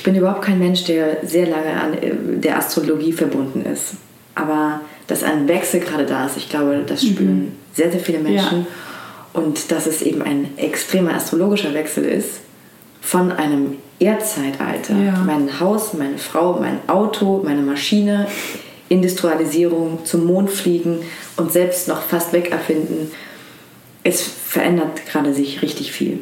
ich bin überhaupt kein Mensch, der sehr lange an äh, der Astrologie verbunden ist. Aber dass ein Wechsel gerade da ist, ich glaube, das spüren mhm. sehr, sehr viele Menschen. Ja. Und dass es eben ein extremer astrologischer Wechsel ist von einem Erdzeitalter. Ja. Mein Haus, meine Frau, mein Auto, meine Maschine, Industrialisierung, zum Mond fliegen und selbst noch fast weg erfinden. Es verändert gerade sich richtig viel.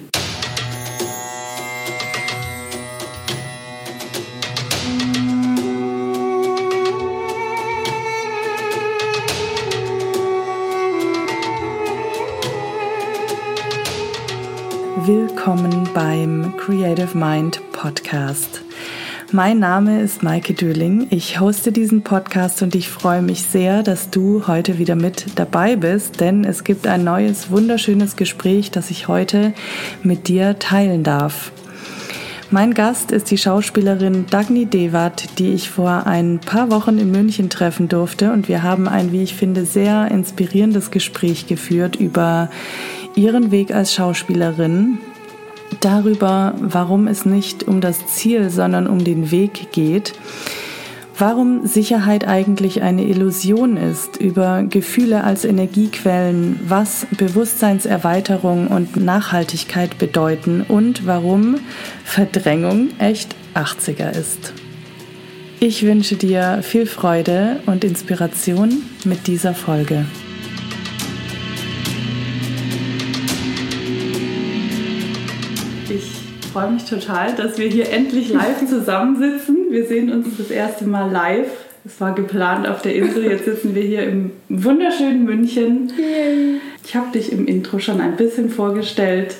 Willkommen beim Creative Mind Podcast. Mein Name ist Maike Döling. Ich hoste diesen Podcast und ich freue mich sehr, dass du heute wieder mit dabei bist, denn es gibt ein neues, wunderschönes Gespräch, das ich heute mit dir teilen darf. Mein Gast ist die Schauspielerin Dagny Dewat, die ich vor ein paar Wochen in München treffen durfte und wir haben ein, wie ich finde, sehr inspirierendes Gespräch geführt über ihren Weg als Schauspielerin, darüber, warum es nicht um das Ziel, sondern um den Weg geht, warum Sicherheit eigentlich eine Illusion ist, über Gefühle als Energiequellen, was Bewusstseinserweiterung und Nachhaltigkeit bedeuten und warum Verdrängung echt 80er ist. Ich wünsche dir viel Freude und Inspiration mit dieser Folge. Freue mich total, dass wir hier endlich live zusammensitzen. Wir sehen uns das erste Mal live. Es war geplant auf der Insel. Jetzt sitzen wir hier im wunderschönen München. Ich habe dich im Intro schon ein bisschen vorgestellt.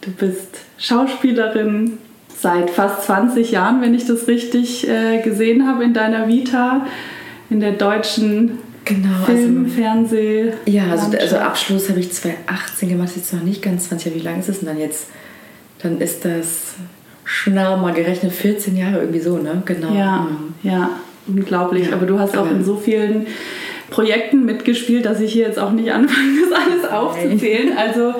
Du bist Schauspielerin seit fast 20 Jahren, wenn ich das richtig äh, gesehen habe in deiner Vita, in der deutschen Genau, Film, also, Fernseh. Ja, also, also Abschluss habe ich 2018 gemacht, jetzt noch nicht ganz 20 Jahre. Wie lange ist es denn dann jetzt? Dann ist das schnell mal gerechnet 14 Jahre irgendwie so, ne? Genau. Ja, mhm. ja unglaublich. Ja, aber du hast auch in so vielen Projekten mitgespielt, dass ich hier jetzt auch nicht anfange, das alles aufzuzählen. Also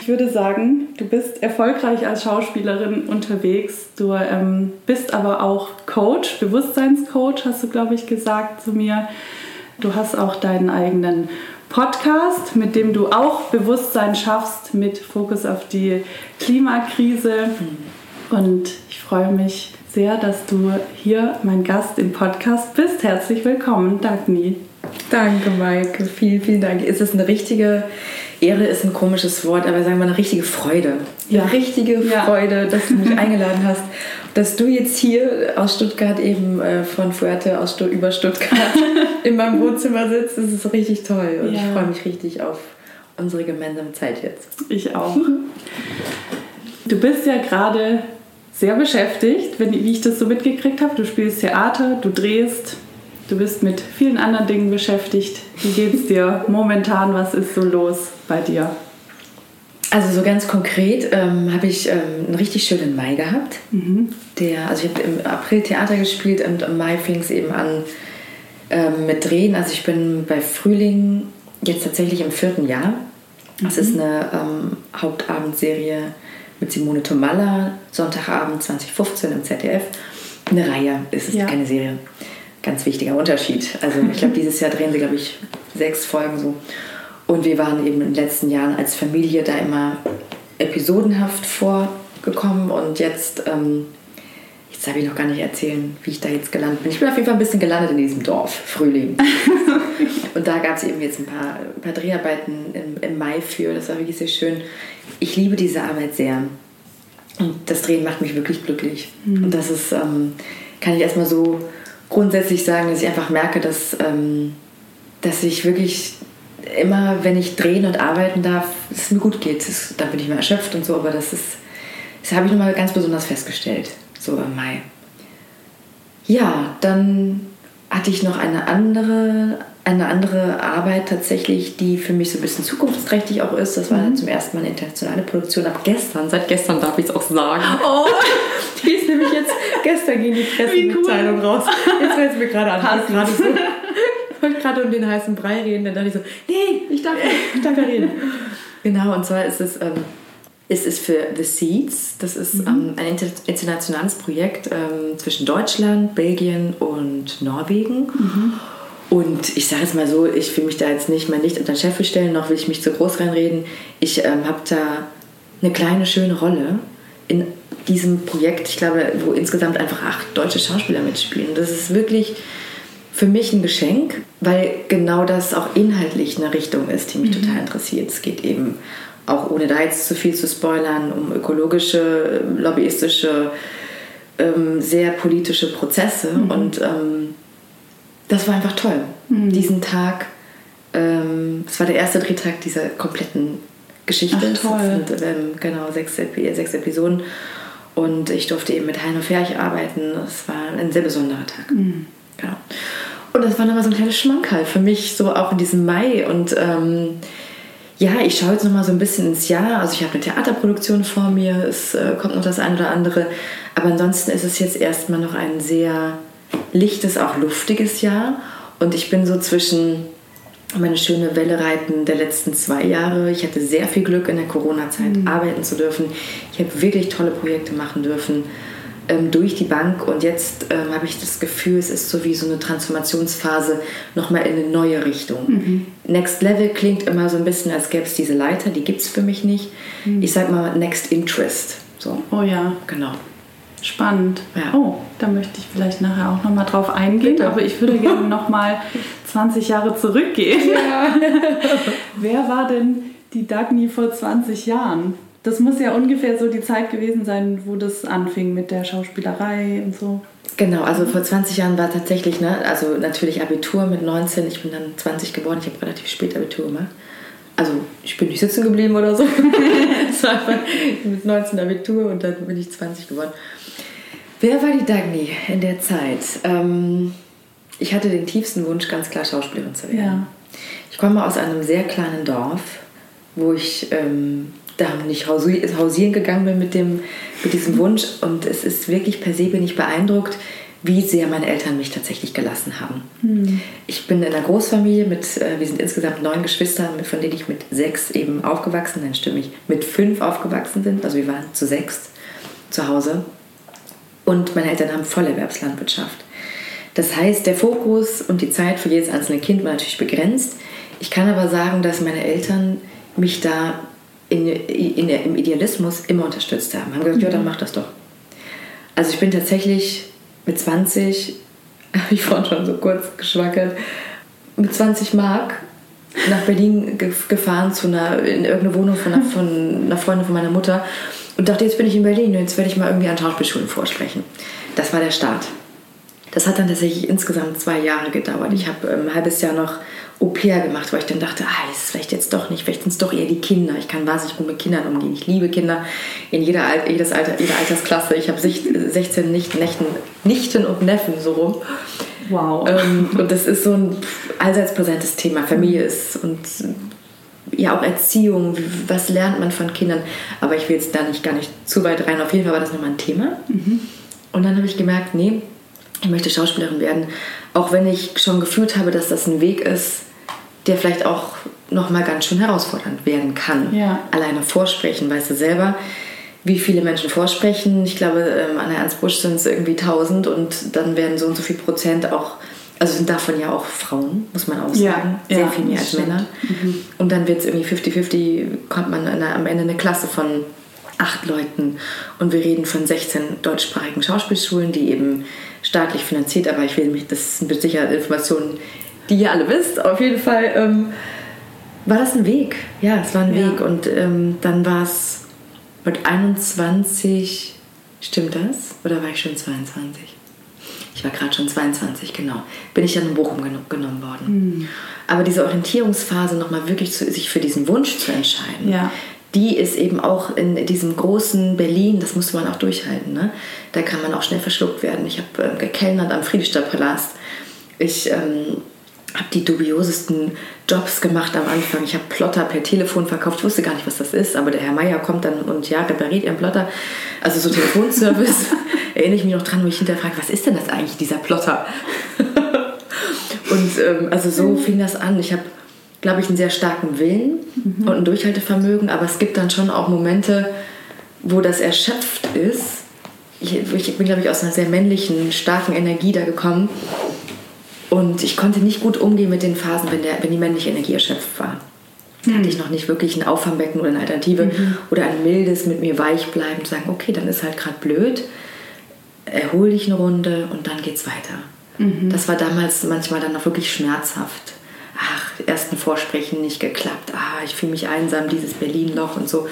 ich würde sagen, du bist erfolgreich als Schauspielerin unterwegs. Du ähm, bist aber auch Coach, Bewusstseinscoach, hast du, glaube ich, gesagt zu mir. Du hast auch deinen eigenen Podcast, mit dem du auch Bewusstsein schaffst mit Fokus auf die Klimakrise. Und ich freue mich sehr, dass du hier mein Gast im Podcast bist. Herzlich willkommen, Dagny. Danke, Maike. Vielen, vielen Dank. Ist es eine richtige Ehre, ist ein komisches Wort, aber sagen wir eine richtige Freude. Ja. Eine richtige Freude, ja. dass du mich eingeladen hast dass du jetzt hier aus Stuttgart eben äh, von Fuerte aus Stutt über Stuttgart in meinem Wohnzimmer sitzt, das ist richtig toll und ja. ich freue mich richtig auf unsere gemeinsame Zeit jetzt. Ich auch. Du bist ja gerade sehr beschäftigt, wenn, wie ich das so mitgekriegt habe. Du spielst Theater, du drehst, du bist mit vielen anderen Dingen beschäftigt. Wie geht es dir momentan? Was ist so los bei dir? Also so ganz konkret ähm, habe ich ähm, einen richtig schönen Mai gehabt. Mhm. Der, also ich habe im April Theater gespielt und im Mai fing es eben an ähm, mit Drehen. Also ich bin bei Frühling jetzt tatsächlich im vierten Jahr. Das mhm. ist eine ähm, Hauptabendserie mit Simone Tomalla, Sonntagabend 2015 im ZDF. Eine Reihe ist es, ja. keine Serie. Ganz wichtiger Unterschied. Also ich glaube, dieses Jahr drehen sie, glaube ich, sechs Folgen so. Und wir waren eben in den letzten Jahren als Familie da immer episodenhaft vorgekommen und jetzt, ähm, jetzt habe ich noch gar nicht erzählen, wie ich da jetzt gelandet bin. Ich bin auf jeden Fall ein bisschen gelandet in diesem Dorf, Frühling. und da gab es eben jetzt ein paar, ein paar Dreharbeiten im, im Mai für, das war wirklich sehr schön. Ich liebe diese Arbeit sehr. Und das Drehen macht mich wirklich glücklich. Mhm. Und das ist, ähm, kann ich erstmal so grundsätzlich sagen, dass ich einfach merke, dass, ähm, dass ich wirklich immer, wenn ich drehen und arbeiten darf, es mir gut geht. Das, da bin ich mal erschöpft und so, aber das ist, das habe ich nochmal ganz besonders festgestellt, so im Mai. Ja, dann hatte ich noch eine andere, eine andere Arbeit tatsächlich, die für mich so ein bisschen zukunftsträchtig auch ist. Das war mhm. zum ersten Mal eine internationale Produktion ab gestern. Seit gestern darf ich es auch sagen. Oh, die ist nämlich jetzt gestern ging die Pressemitteilung cool. raus. Jetzt fällt es mir gerade an. Gerade so wollte gerade um den heißen Brei reden, dann dachte ich so, nee, ich darf, ich darf ja reden. genau, und zwar ist es ähm, ist es für The Seeds. Das ist mhm. ähm, ein inter internationales Projekt ähm, zwischen Deutschland, Belgien und Norwegen. Mhm. Und ich sage es mal so, ich will mich da jetzt nicht mein Licht unter den Chef stellen, noch will ich mich zu groß reinreden. Ich ähm, habe da eine kleine, schöne Rolle in diesem Projekt, ich glaube, wo insgesamt einfach acht deutsche Schauspieler mitspielen. Das ist wirklich für mich ein Geschenk, weil genau das auch inhaltlich eine Richtung ist, die mich mhm. total interessiert. Es geht eben auch ohne da jetzt zu viel zu spoilern, um ökologische, lobbyistische, ähm, sehr politische Prozesse. Mhm. Und ähm, das war einfach toll. Mhm. Diesen Tag, ähm, es war der erste Drehtag dieser kompletten Geschichte. Ach, toll. Es sind ähm, genau sechs, sechs Episoden. Und ich durfte eben mit Heino Ferch arbeiten. Es war ein sehr besonderer Tag. Mhm. Genau. Und das war nochmal so ein kleines Schmankerl für mich, so auch in diesem Mai. Und ähm, ja, ich schaue jetzt nochmal so ein bisschen ins Jahr. Also ich habe eine Theaterproduktion vor mir, es äh, kommt noch das eine oder andere. Aber ansonsten ist es jetzt erstmal noch ein sehr lichtes, auch luftiges Jahr. Und ich bin so zwischen meine schöne Welle reiten der letzten zwei Jahre. Ich hatte sehr viel Glück in der Corona-Zeit mhm. arbeiten zu dürfen. Ich habe wirklich tolle Projekte machen dürfen ähm, durch die Bank und jetzt ähm, habe ich das Gefühl, es ist so wie so eine Transformationsphase nochmal in eine neue Richtung. Mhm. Next Level klingt immer so ein bisschen, als gäbe es diese Leiter, die gibt es für mich nicht. Mhm. Ich sage mal Next Interest. So. Oh ja. Genau. Spannend. Ja. Oh, da möchte ich vielleicht nachher auch nochmal drauf eingehen, Bitte. aber ich würde gerne nochmal 20 Jahre zurückgehen. Ja. Wer war denn die Dagny vor 20 Jahren? Das muss ja ungefähr so die Zeit gewesen sein, wo das anfing mit der Schauspielerei und so. Genau, also vor 20 Jahren war tatsächlich, ne, also natürlich Abitur mit 19, ich bin dann 20 geworden, ich habe relativ spät Abitur gemacht. Also ich bin nicht sitzen geblieben oder so. Es war einfach mit 19 Abitur und dann bin ich 20 geworden. Wer war die Dagny in der Zeit? Ähm, ich hatte den tiefsten Wunsch, ganz klar Schauspielerin zu werden. Ja. Ich komme aus einem sehr kleinen Dorf, wo ich ähm, da nicht hausieren gegangen bin mit, dem, mit diesem Wunsch. Und es ist wirklich per se bin ich beeindruckt, wie sehr meine Eltern mich tatsächlich gelassen haben. Mhm. Ich bin in einer Großfamilie mit, äh, wir sind insgesamt neun Geschwister, von denen ich mit sechs eben aufgewachsen, dann stimme ich, mit fünf aufgewachsen sind. Also wir waren zu sechs zu Hause. Und meine Eltern haben Vollerwerbslandwirtschaft. Das heißt, der Fokus und die Zeit für jedes einzelne Kind war natürlich begrenzt. Ich kann aber sagen, dass meine Eltern mich da in, in, im Idealismus immer unterstützt haben. Haben gesagt, ja, dann mhm. mach das doch. Also ich bin tatsächlich mit 20, habe ich vorhin schon so kurz geschwackelt, mit 20 Mark nach Berlin gefahren zu einer, in irgendeine Wohnung von einer, von einer Freundin von meiner Mutter und dachte, jetzt bin ich in Berlin, jetzt werde ich mal irgendwie an Schauspielschulen vorsprechen. Das war der Start. Das hat dann tatsächlich insgesamt zwei Jahre gedauert. Ich habe ähm, ein halbes Jahr noch Au pair gemacht, weil ich dann dachte, ah, das ist vielleicht jetzt doch nicht, vielleicht sind es doch eher die Kinder. Ich kann wahnsinnig gut mit Kindern umgehen. Ich liebe Kinder in jeder, jedes Alter, jeder Altersklasse. Ich habe 16 Nichten, Nichten und Neffen so rum. Wow. Ähm, und das ist so ein allseits präsentes Thema. Familie ist und ja auch Erziehung, was lernt man von Kindern. Aber ich will jetzt da nicht gar nicht zu weit rein. Auf jeden Fall war das nochmal ein Thema. Mhm. Und dann habe ich gemerkt, nee, ich möchte Schauspielerin werden. Auch wenn ich schon gefühlt habe, dass das ein Weg ist, der vielleicht auch nochmal ganz schön herausfordernd werden kann. Ja. Alleine vorsprechen, weißt du selber, wie viele Menschen vorsprechen. Ich glaube, ähm, an der Ernst Busch sind es irgendwie 1000 und dann werden so und so viel Prozent auch also sind davon ja auch Frauen, muss man auch sagen. Ja, Sehr ja, viel mehr als Männer. Mhm. Und dann wird es irgendwie 50-50, kommt man einer, am Ende eine Klasse von acht Leuten. Und wir reden von 16 deutschsprachigen Schauspielschulen, die eben staatlich finanziert, aber ich will mich, das sind mit Sicherheit Informationen, die ihr alle wisst. Auf jeden Fall ähm, war das ein Weg. Ja, es war ein ja. Weg. Und ähm, dann war es mit 21, stimmt das? Oder war ich schon 22? ich war gerade schon 22, genau, bin ich dann in Bochum gen genommen worden. Mhm. Aber diese Orientierungsphase nochmal wirklich zu, sich für diesen Wunsch zu entscheiden, ja. die ist eben auch in diesem großen Berlin, das musste man auch durchhalten. Ne? Da kann man auch schnell verschluckt werden. Ich habe äh, gekellnert am Friedrichstadtpalast. Ich ähm, habe die dubiosesten Jobs gemacht am Anfang. Ich habe Plotter per Telefon verkauft. Ich wusste gar nicht, was das ist, aber der Herr Meier kommt dann und ja, repariert ihren Plotter. Also so Telefonservice. Erinnere ich mich noch dran, wo ich hinterfrage, was ist denn das eigentlich, dieser Plotter? und ähm, also so fing das an. Ich habe glaube ich, einen sehr starken Willen mhm. und ein Durchhaltevermögen, aber es gibt dann schon auch Momente, wo das erschöpft ist. Ich, ich bin, glaube ich, aus einer sehr männlichen, starken Energie da gekommen. Und ich konnte nicht gut umgehen mit den Phasen, wenn, der, wenn die männliche Energie erschöpft war. Da hatte ich noch nicht wirklich ein Auffangbecken oder eine Alternative mhm. oder ein mildes mit mir weich bleiben, zu sagen, okay, dann ist halt gerade blöd, erhol dich eine Runde und dann geht's weiter. Mhm. Das war damals manchmal dann auch wirklich schmerzhaft. Ach, ersten Vorsprechen nicht geklappt. Ah, ich fühle mich einsam, dieses Berlin-Loch und so.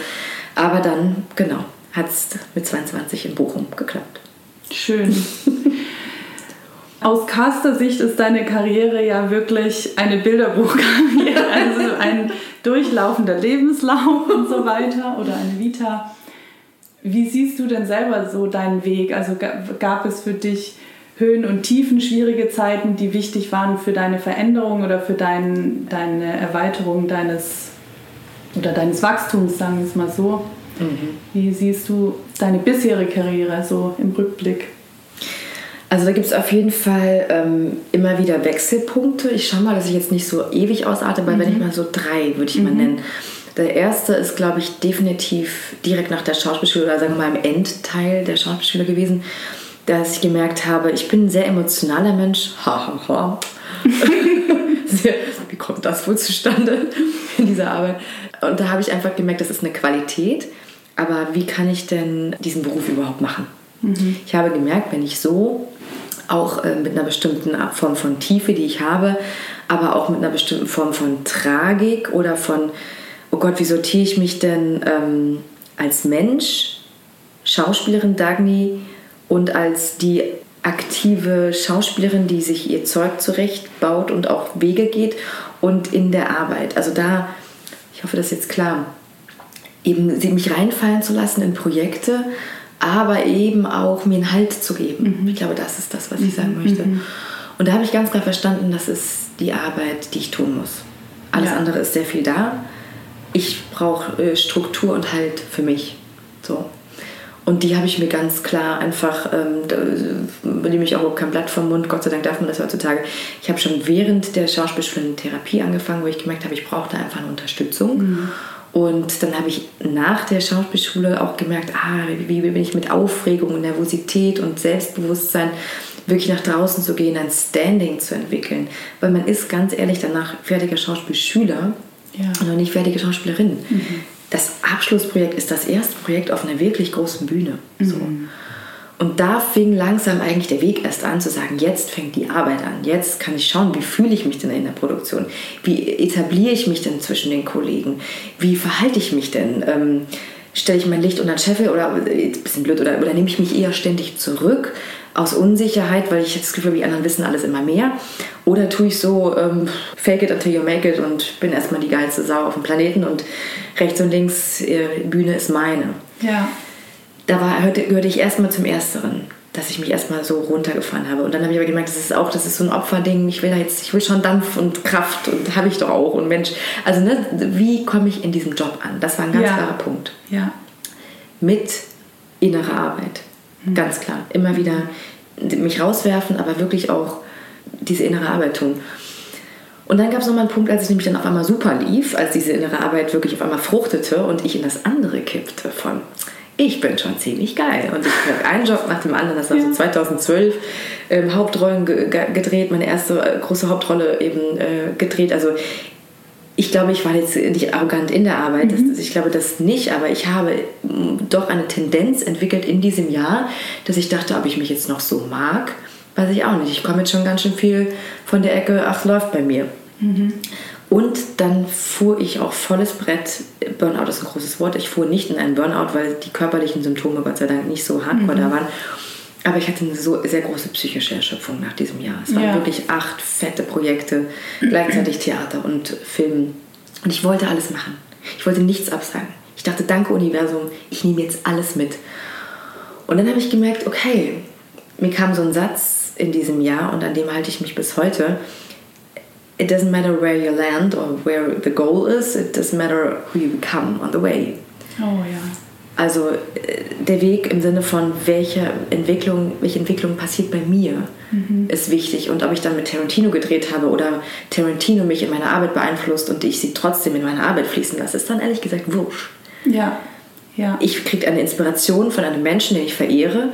Aber dann, genau, hat es mit 22 in Bochum geklappt. Schön. Aus Caster-Sicht ist deine Karriere ja wirklich eine Bilderbuchkarriere, also ein durchlaufender Lebenslauf und so weiter oder eine Vita. Wie siehst du denn selber so deinen Weg? Also gab es für dich Höhen und Tiefen, schwierige Zeiten, die wichtig waren für deine Veränderung oder für dein, deine Erweiterung deines oder deines Wachstums, sagen wir es mal so? Mhm. Wie siehst du deine bisherige Karriere so im Rückblick? Also da gibt es auf jeden Fall ähm, immer wieder Wechselpunkte. Ich schaue mal, dass ich jetzt nicht so ewig ausarte, weil mhm. wenn ich mal so drei, würde ich mhm. mal nennen. Der erste ist, glaube ich, definitiv direkt nach der Schauspielschule oder sagen wir mal im Endteil der Schauspielschule gewesen, dass ich gemerkt habe, ich bin ein sehr emotionaler Mensch. Ha, ha, ha. Wie kommt das wohl zustande in dieser Arbeit? Und da habe ich einfach gemerkt, das ist eine Qualität. Aber wie kann ich denn diesen Beruf überhaupt machen? Mhm. Ich habe gemerkt, wenn ich so auch äh, mit einer bestimmten Form von Tiefe, die ich habe, aber auch mit einer bestimmten Form von Tragik oder von, oh Gott, wie sortiere ich mich denn ähm, als Mensch, Schauspielerin Dagny und als die aktive Schauspielerin, die sich ihr Zeug zurechtbaut und auch Wege geht und in der Arbeit. Also da, ich hoffe, das ist jetzt klar, eben mich reinfallen zu lassen in Projekte, aber eben auch mir einen Halt zu geben. Mhm. Ich glaube, das ist das, was ich sagen mhm. möchte. Mhm. Und da habe ich ganz klar verstanden, das ist die Arbeit, die ich tun muss. Alles ja. andere ist sehr viel da. Ich brauche äh, Struktur und Halt für mich. So. Und die habe ich mir ganz klar einfach, ähm, da nehme ich auch kein Blatt vom Mund, Gott sei Dank darf man das heutzutage. Ich habe schon während der Schauspielschule Therapie angefangen, wo ich gemerkt habe, ich brauche da einfach eine Unterstützung. Mhm. Und dann habe ich nach der Schauspielschule auch gemerkt, ah, wie, bin ich mit Aufregung und Nervosität und Selbstbewusstsein wirklich nach draußen zu gehen, ein Standing zu entwickeln. Weil man ist ganz ehrlich danach fertiger Schauspielschüler ja. und noch nicht fertige Schauspielerin. Mhm. Das Abschlussprojekt ist das erste Projekt auf einer wirklich großen Bühne. Mhm. Und da fing langsam eigentlich der Weg erst an zu sagen, jetzt fängt die Arbeit an. Jetzt kann ich schauen, wie fühle ich mich denn in der Produktion? Wie etabliere ich mich denn zwischen den Kollegen? Wie verhalte ich mich denn? Ähm, stelle ich mein Licht unter den Scheffel oder äh, bisschen blöd oder, oder nehme ich mich eher ständig zurück aus Unsicherheit, weil ich das Gefühl habe, die anderen wissen alles immer mehr? Oder tue ich so ähm, fake it until you make it und bin erstmal die geilste Sau auf dem Planeten und rechts und links äh, Bühne ist meine? Ja da war, gehörte ich erstmal zum Ersteren, dass ich mich erstmal so runtergefahren habe. Und dann habe ich aber gemerkt, das ist auch, das ist so ein Opferding. Ich will da jetzt, ich will schon Dampf und Kraft und habe ich doch auch. Und Mensch, also ne, wie komme ich in diesem Job an? Das war ein ganz ja. klarer Punkt. Ja. Mit innerer Arbeit. Mhm. Ganz klar. Immer wieder mich rauswerfen, aber wirklich auch diese innere Arbeit tun. Und dann gab es nochmal einen Punkt, als es nämlich dann auf einmal super lief, als diese innere Arbeit wirklich auf einmal fruchtete und ich in das andere kippte von, ich bin schon ziemlich geil. Und ich habe einen Job nach dem anderen, das war so 2012, ähm, Hauptrollen ge gedreht, meine erste äh, große Hauptrolle eben äh, gedreht. Also ich glaube, ich war jetzt nicht arrogant in der Arbeit, mhm. das, ich glaube das nicht, aber ich habe mm, doch eine Tendenz entwickelt in diesem Jahr, dass ich dachte, ob ich mich jetzt noch so mag, weiß ich auch nicht. Ich komme jetzt schon ganz schön viel von der Ecke, ach, läuft bei mir. Mhm. Und dann fuhr ich auch volles Brett. Burnout ist ein großes Wort. Ich fuhr nicht in einen Burnout, weil die körperlichen Symptome Gott sei Dank nicht so hardcore mhm. da waren. Aber ich hatte eine so sehr große psychische Erschöpfung nach diesem Jahr. Es waren ja. wirklich acht fette Projekte, gleichzeitig Theater und Film. Und ich wollte alles machen. Ich wollte nichts absagen. Ich dachte, danke Universum, ich nehme jetzt alles mit. Und dann habe ich gemerkt, okay, mir kam so ein Satz in diesem Jahr und an dem halte ich mich bis heute it doesn't matter where you land or where the goal is, it doesn't matter who you become on the way. Oh ja. Also äh, der Weg im Sinne von welche Entwicklung, welche Entwicklung passiert bei mir, mhm. ist wichtig. Und ob ich dann mit Tarantino gedreht habe oder Tarantino mich in meiner Arbeit beeinflusst und ich sie trotzdem in meine Arbeit fließen lasse, ist dann ehrlich gesagt wurscht. Ja. ja. Ich kriege eine Inspiration von einem Menschen, den ich verehre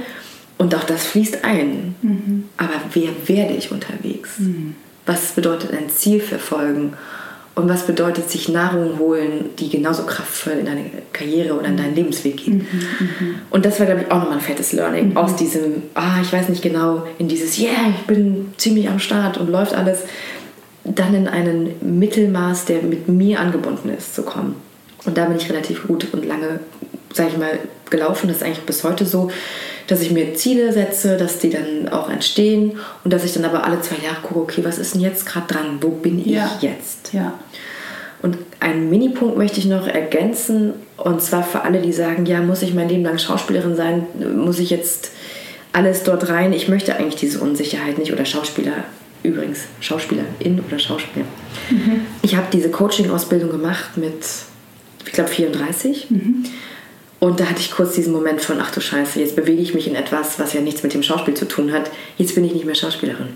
und auch das fließt ein. Mhm. Aber wer werde ich unterwegs? Mhm. Was bedeutet ein Ziel verfolgen? Und was bedeutet sich Nahrung holen, die genauso kraftvoll in deine Karriere oder in deinen Lebensweg geht? Mhm, mh. Und das war, glaube ich, auch nochmal ein fettes Learning. Mhm. Aus diesem, ah, ich weiß nicht genau, in dieses, yeah, ich bin ziemlich am Start und läuft alles, dann in einen Mittelmaß, der mit mir angebunden ist, zu kommen. Und da bin ich relativ gut und lange, sage ich mal, gelaufen. Das ist eigentlich bis heute so dass ich mir Ziele setze, dass die dann auch entstehen und dass ich dann aber alle zwei Jahre gucke, okay, was ist denn jetzt gerade dran? Wo bin ich ja. jetzt? Ja. Und einen Minipunkt möchte ich noch ergänzen und zwar für alle, die sagen, ja, muss ich mein Leben lang Schauspielerin sein? Muss ich jetzt alles dort rein? Ich möchte eigentlich diese Unsicherheit nicht oder Schauspieler übrigens, Schauspielerin oder Schauspieler. Mhm. Ich habe diese Coaching-Ausbildung gemacht mit, ich glaube, 34. Mhm. Und da hatte ich kurz diesen Moment von, ach du Scheiße, jetzt bewege ich mich in etwas, was ja nichts mit dem Schauspiel zu tun hat. Jetzt bin ich nicht mehr Schauspielerin.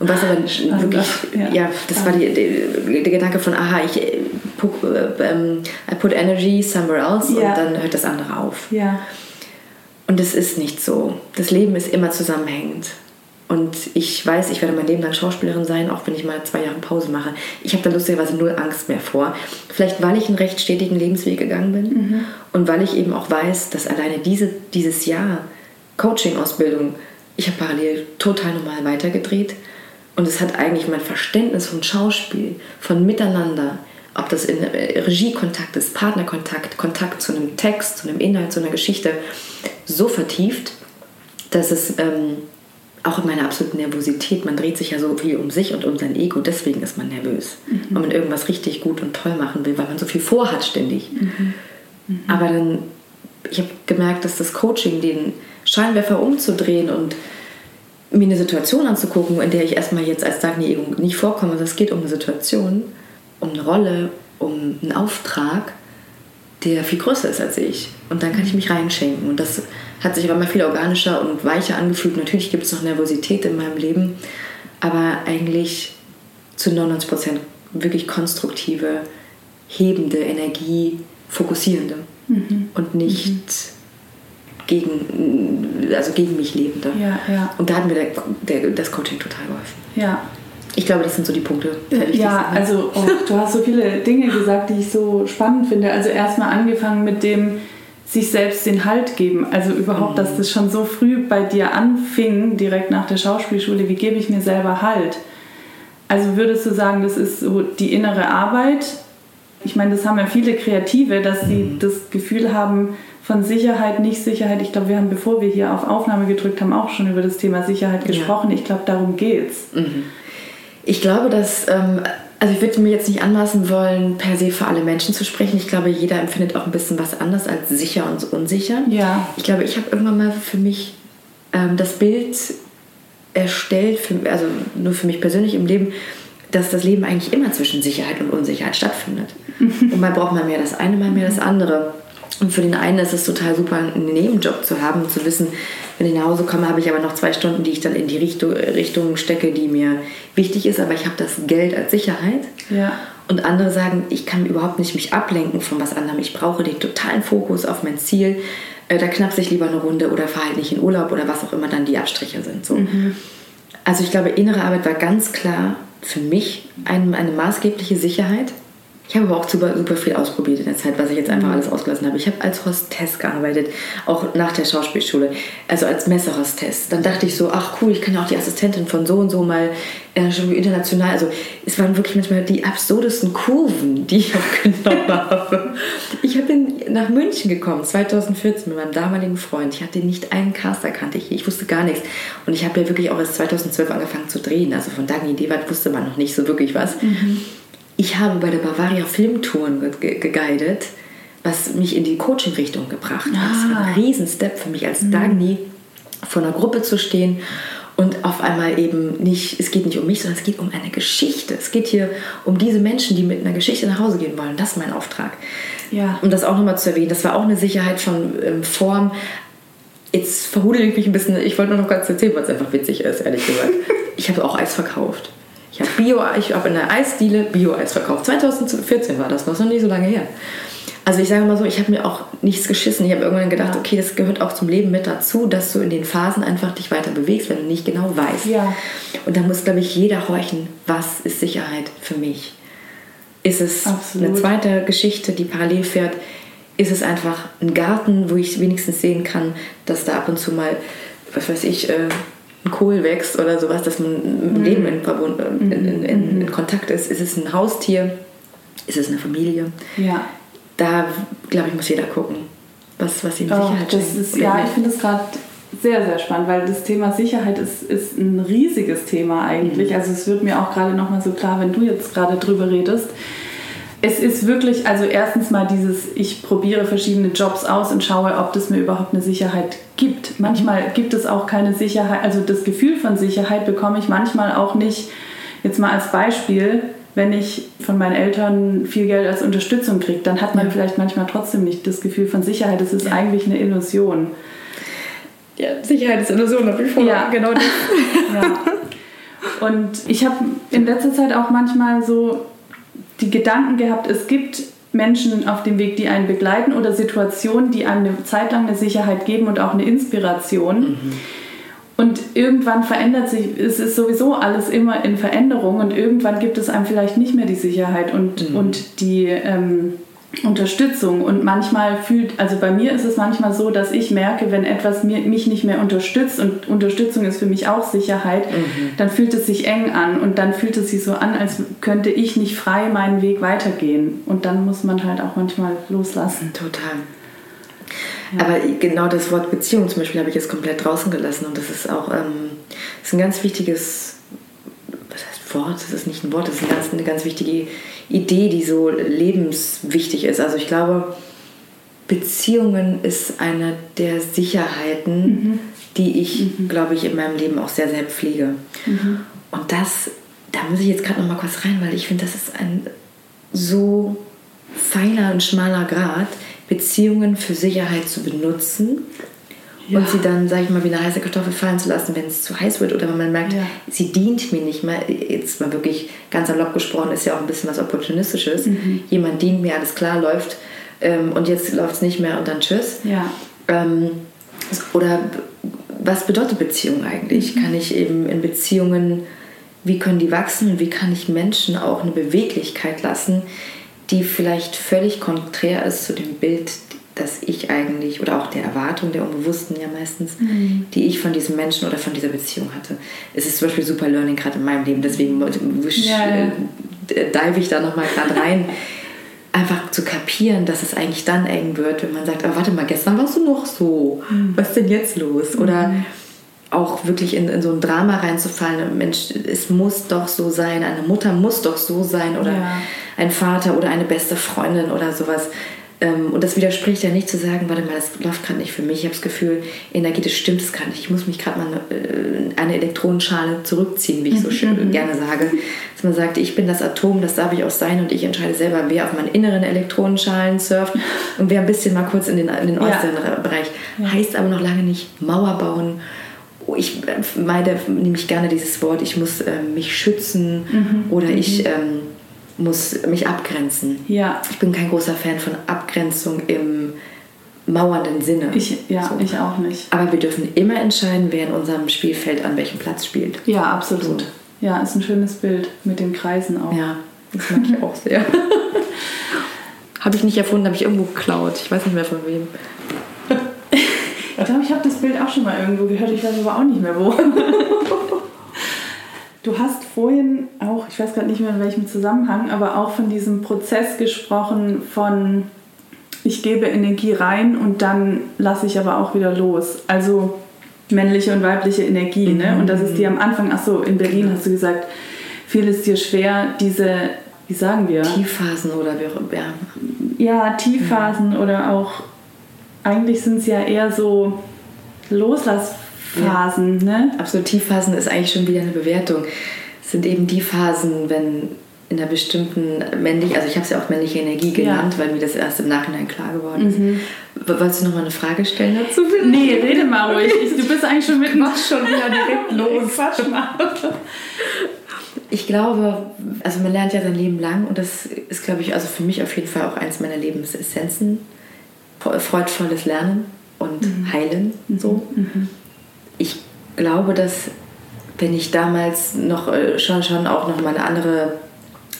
Und was aber Spannend. wirklich, ja, ja das war die, die, der Gedanke von, aha, ich äh, put, äh, ähm, I put energy somewhere else ja. und dann hört das andere auf. Ja. Und es ist nicht so. Das Leben ist immer zusammenhängend. Und ich weiß, ich werde mein Leben lang Schauspielerin sein, auch wenn ich mal zwei Jahre Pause mache. Ich habe da lustigerweise null Angst mehr vor. Vielleicht, weil ich einen recht stetigen Lebensweg gegangen bin mhm. und weil ich eben auch weiß, dass alleine diese, dieses Jahr Coaching-Ausbildung, ich habe parallel total normal weitergedreht. Und es hat eigentlich mein Verständnis von Schauspiel, von Miteinander, ob das in Regiekontakt ist, Partnerkontakt, Kontakt zu einem Text, zu einem Inhalt, zu einer Geschichte, so vertieft, dass es ähm, auch in meiner absoluten Nervosität, man dreht sich ja so viel um sich und um sein Ego, deswegen ist man nervös. Mhm. Weil man irgendwas richtig gut und toll machen will, weil man so viel vorhat ständig. Mhm. Mhm. Aber dann, ich habe gemerkt, dass das Coaching, den Scheinwerfer umzudrehen und mir eine Situation anzugucken, in der ich erstmal jetzt als Dagny Ego nicht vorkomme, sondern es geht um eine Situation, um eine Rolle, um einen Auftrag, der viel größer ist als ich. Und dann kann ich mich reinschenken. Und das hat sich aber mal viel organischer und weicher angefühlt. Natürlich gibt es noch Nervosität in meinem Leben, aber eigentlich zu 99 Prozent wirklich konstruktive, hebende Energie, fokussierende mhm. und nicht mhm. gegen, also gegen mich lebende. Ja, ja. Und da hat mir der, der, das Coaching total geholfen. Ja. Ich glaube, das sind so die Punkte. Ja, also oh, du hast so viele Dinge gesagt, die ich so spannend finde. Also erstmal angefangen mit dem, sich selbst den Halt geben. Also überhaupt, dass das schon so früh bei dir anfing, direkt nach der Schauspielschule, wie gebe ich mir selber Halt? Also würdest du sagen, das ist so die innere Arbeit? Ich meine, das haben ja viele Kreative, dass sie mhm. das Gefühl haben von Sicherheit, nicht Sicherheit. Ich glaube, wir haben, bevor wir hier auf Aufnahme gedrückt haben, auch schon über das Thema Sicherheit gesprochen. Ja. Ich glaube, darum geht's. Mhm. Ich glaube, dass ähm, also ich würde mir jetzt nicht anmaßen wollen, per se für alle Menschen zu sprechen. Ich glaube, jeder empfindet auch ein bisschen was anders als sicher und unsicher. Ja. Ich glaube, ich habe irgendwann mal für mich ähm, das Bild erstellt, für, also nur für mich persönlich im Leben, dass das Leben eigentlich immer zwischen Sicherheit und Unsicherheit stattfindet. und mal braucht man mehr das eine, mal mehr das andere. Und für den einen ist es total super, einen Nebenjob zu haben, zu wissen, wenn ich nach Hause komme, habe ich aber noch zwei Stunden, die ich dann in die Richtung, Richtung stecke, die mir wichtig ist, aber ich habe das Geld als Sicherheit. Ja. Und andere sagen, ich kann überhaupt nicht mich ablenken von was anderem. Ich brauche den totalen Fokus auf mein Ziel. Äh, da knapse ich lieber eine Runde oder fahre halt nicht in Urlaub oder was auch immer dann die Abstriche sind. So. Mhm. Also ich glaube, innere Arbeit war ganz klar für mich eine, eine maßgebliche Sicherheit. Ich habe aber auch super, super viel ausprobiert in der Zeit, was ich jetzt einfach alles ausgelassen habe. Ich habe als Hostess gearbeitet, auch nach der Schauspielschule, also als Messehostess. Dann dachte ich so, ach cool, ich kann ja auch die Assistentin von so und so mal äh, international. Also es waren wirklich manchmal die absurdesten Kurven, die ich auch genommen habe. Ich bin nach München gekommen, 2014, mit meinem damaligen Freund. Ich hatte nicht einen Cast erkannt, ich, ich wusste gar nichts. Und ich habe ja wirklich auch erst 2012 angefangen zu drehen. Also von Dagny Dewald wusste man noch nicht so wirklich was. Mhm ich habe bei der Bavaria Filmtouren ge geguidet, was mich in die Coaching-Richtung gebracht hat. Ah. Das war ein Riesenstep für mich als mhm. Dagny vor einer Gruppe zu stehen und auf einmal eben nicht, es geht nicht um mich, sondern es geht um eine Geschichte. Es geht hier um diese Menschen, die mit einer Geschichte nach Hause gehen wollen. Das ist mein Auftrag. Ja. Um das auch nochmal zu erwähnen, das war auch eine Sicherheit von ähm, Form. Jetzt verhudel ich mich ein bisschen, ich wollte nur noch ganz erzählen, weil es einfach witzig ist, ehrlich gesagt. ich habe auch Eis verkauft. Ich habe Bio, ich habe in der Eisdiele Bio-Eis verkauft. 2014 war das noch, noch nie so lange her. Also ich sage mal so, ich habe mir auch nichts geschissen. Ich habe irgendwann gedacht, ja. okay, das gehört auch zum Leben mit dazu, dass du in den Phasen einfach dich weiter bewegst, wenn du nicht genau weißt. Ja. Und da muss, glaube ich, jeder horchen, was ist Sicherheit für mich? Ist es Absolut. eine zweite Geschichte, die parallel fährt? Ist es einfach ein Garten, wo ich wenigstens sehen kann, dass da ab und zu mal, was weiß ich, äh, ein Kohl wächst oder sowas, dass man mit mhm. Leben in, in, in, in, mhm. Kontakt ist? Ist es ein Haustier? Ist es eine Familie? Ja da, glaube ich, muss jeder gucken, was, was ihm oh, Sicherheit das Ist, ja, ich finde es gerade sehr, sehr spannend, weil das Thema Sicherheit ist, ist ein riesiges Thema eigentlich. Mhm. Also es wird mir auch gerade nochmal so klar, wenn du jetzt gerade drüber redest. Es ist wirklich, also erstens mal dieses, ich probiere verschiedene Jobs aus und schaue, ob das mir überhaupt eine Sicherheit gibt. Manchmal gibt es auch keine Sicherheit, also das Gefühl von Sicherheit bekomme ich manchmal auch nicht, jetzt mal als Beispiel, wenn ich von meinen Eltern viel Geld als Unterstützung kriege, dann hat man ja. vielleicht manchmal trotzdem nicht das Gefühl von Sicherheit. Es ist ja. eigentlich eine Illusion. Ja, Sicherheit ist Illusion, habe ich vorher. Ja, genau das. ja. Und ich habe in letzter Zeit auch manchmal so die Gedanken gehabt, es gibt Menschen auf dem Weg, die einen begleiten oder Situationen, die einem eine Zeit lang eine Sicherheit geben und auch eine Inspiration. Mhm und irgendwann verändert sich, es ist sowieso alles immer in Veränderung und irgendwann gibt es einem vielleicht nicht mehr die Sicherheit und, mhm. und die ähm, Unterstützung. Und manchmal fühlt, also bei mir ist es manchmal so, dass ich merke, wenn etwas mir, mich nicht mehr unterstützt und Unterstützung ist für mich auch Sicherheit, mhm. dann fühlt es sich eng an und dann fühlt es sich so an, als könnte ich nicht frei meinen Weg weitergehen. Und dann muss man halt auch manchmal loslassen. Total. Aber genau das Wort Beziehung zum Beispiel habe ich jetzt komplett draußen gelassen und das ist auch ähm, das ist ein ganz wichtiges Wort? Das ist nicht ein Wort, das ist eine ganz, eine ganz wichtige Idee, die so lebenswichtig ist. Also ich glaube, Beziehungen ist eine der Sicherheiten, mhm. die ich, mhm. glaube ich, in meinem Leben auch sehr, sehr pflege. Mhm. Und das, da muss ich jetzt gerade noch mal kurz rein, weil ich finde, das ist ein so feiner und schmaler Grad, Beziehungen für Sicherheit zu benutzen ja. und sie dann, sage ich mal, wie eine heiße Kartoffel fallen zu lassen, wenn es zu heiß wird oder wenn man merkt, ja. sie dient mir nicht mehr. Jetzt mal wirklich ganz salopp gesprochen, ist ja auch ein bisschen was Opportunistisches. Mhm. Jemand dient mir, alles klar, läuft ähm, und jetzt läuft es nicht mehr und dann tschüss. Ja. Ähm, oder was bedeutet Beziehung eigentlich? Mhm. Kann ich eben in Beziehungen, wie können die wachsen und wie kann ich Menschen auch eine Beweglichkeit lassen, die vielleicht völlig konträr ist zu dem Bild, das ich eigentlich, oder auch der Erwartung der Unbewussten ja meistens, mhm. die ich von diesem Menschen oder von dieser Beziehung hatte. Es ist zum Beispiel super Learning gerade in meinem Leben, deswegen ja, ja. Äh, dive ich da nochmal gerade rein. Einfach zu kapieren, dass es eigentlich dann eng wird, wenn man sagt, aber warte mal, gestern warst du noch so, mhm. was ist denn jetzt los? Oder mhm auch wirklich in, in so ein Drama reinzufallen. Mensch, es muss doch so sein, eine Mutter muss doch so sein oder ja. ein Vater oder eine beste Freundin oder sowas. Ähm, und das widerspricht ja nicht zu sagen, warte mal, das läuft gerade nicht für mich. Ich habe das Gefühl, energetisch stimmt es gerade nicht. Ich muss mich gerade mal eine, äh, eine, Elektronenschale zurückziehen, wie ich so mhm, schön mhm. gerne sage. Dass man sagt, ich bin das Atom, das darf ich auch sein und ich entscheide selber, wer auf meinen inneren Elektronenschalen surft und wer ein bisschen mal kurz in den, in den äußeren ja. Bereich. Heißt aber noch lange nicht Mauer bauen Oh, ich meide nämlich gerne dieses Wort, ich muss äh, mich schützen mhm. oder ich mhm. ähm, muss mich abgrenzen. Ja. Ich bin kein großer Fan von Abgrenzung im mauernden Sinne. Ich, ja, so. ich auch nicht. Aber wir dürfen immer entscheiden, wer in unserem Spielfeld an welchem Platz spielt. Ja, absolut. So. Ja, ist ein schönes Bild mit den Kreisen auch. Ja, das mag ich auch sehr. habe ich nicht erfunden, habe ich irgendwo geklaut. Ich weiß nicht mehr von wem. Ich glaube, ich habe das Bild auch schon mal irgendwo gehört, ich weiß aber auch nicht mehr wo. Du hast vorhin auch, ich weiß gerade nicht mehr in welchem Zusammenhang, aber auch von diesem Prozess gesprochen von ich gebe Energie rein und dann lasse ich aber auch wieder los. Also männliche und weibliche Energie. Ne? Und das ist dir am Anfang, ach so, in Berlin hast du gesagt, fiel es dir schwer, diese, wie sagen wir? Tiefphasen oder wie auch ja. Ja, Tiefphasen ja. oder auch eigentlich sind es ja eher so Loslassphase Tiefphasen, ja. ne? Absolut, Tiefphasen ist eigentlich schon wieder eine Bewertung. Es sind eben die Phasen, wenn in einer bestimmten männlichen, also ich habe es ja auch männliche Energie genannt, ja. weil mir das erst im Nachhinein klar geworden ist. Mhm. Wolltest du noch mal eine Frage stellen dazu? Nee, rede mal ruhig. Ich, du bist eigentlich schon mitten. Mach schon wieder direkt los. Quatsch mal. Ich glaube, also man lernt ja sein Leben lang und das ist, glaube ich, also für mich auf jeden Fall auch eins meiner Lebensessenzen. Freudvolles Lernen und mhm. Heilen. So. Mhm. Ich glaube, dass wenn ich damals noch äh, schon, schon auch noch mal eine andere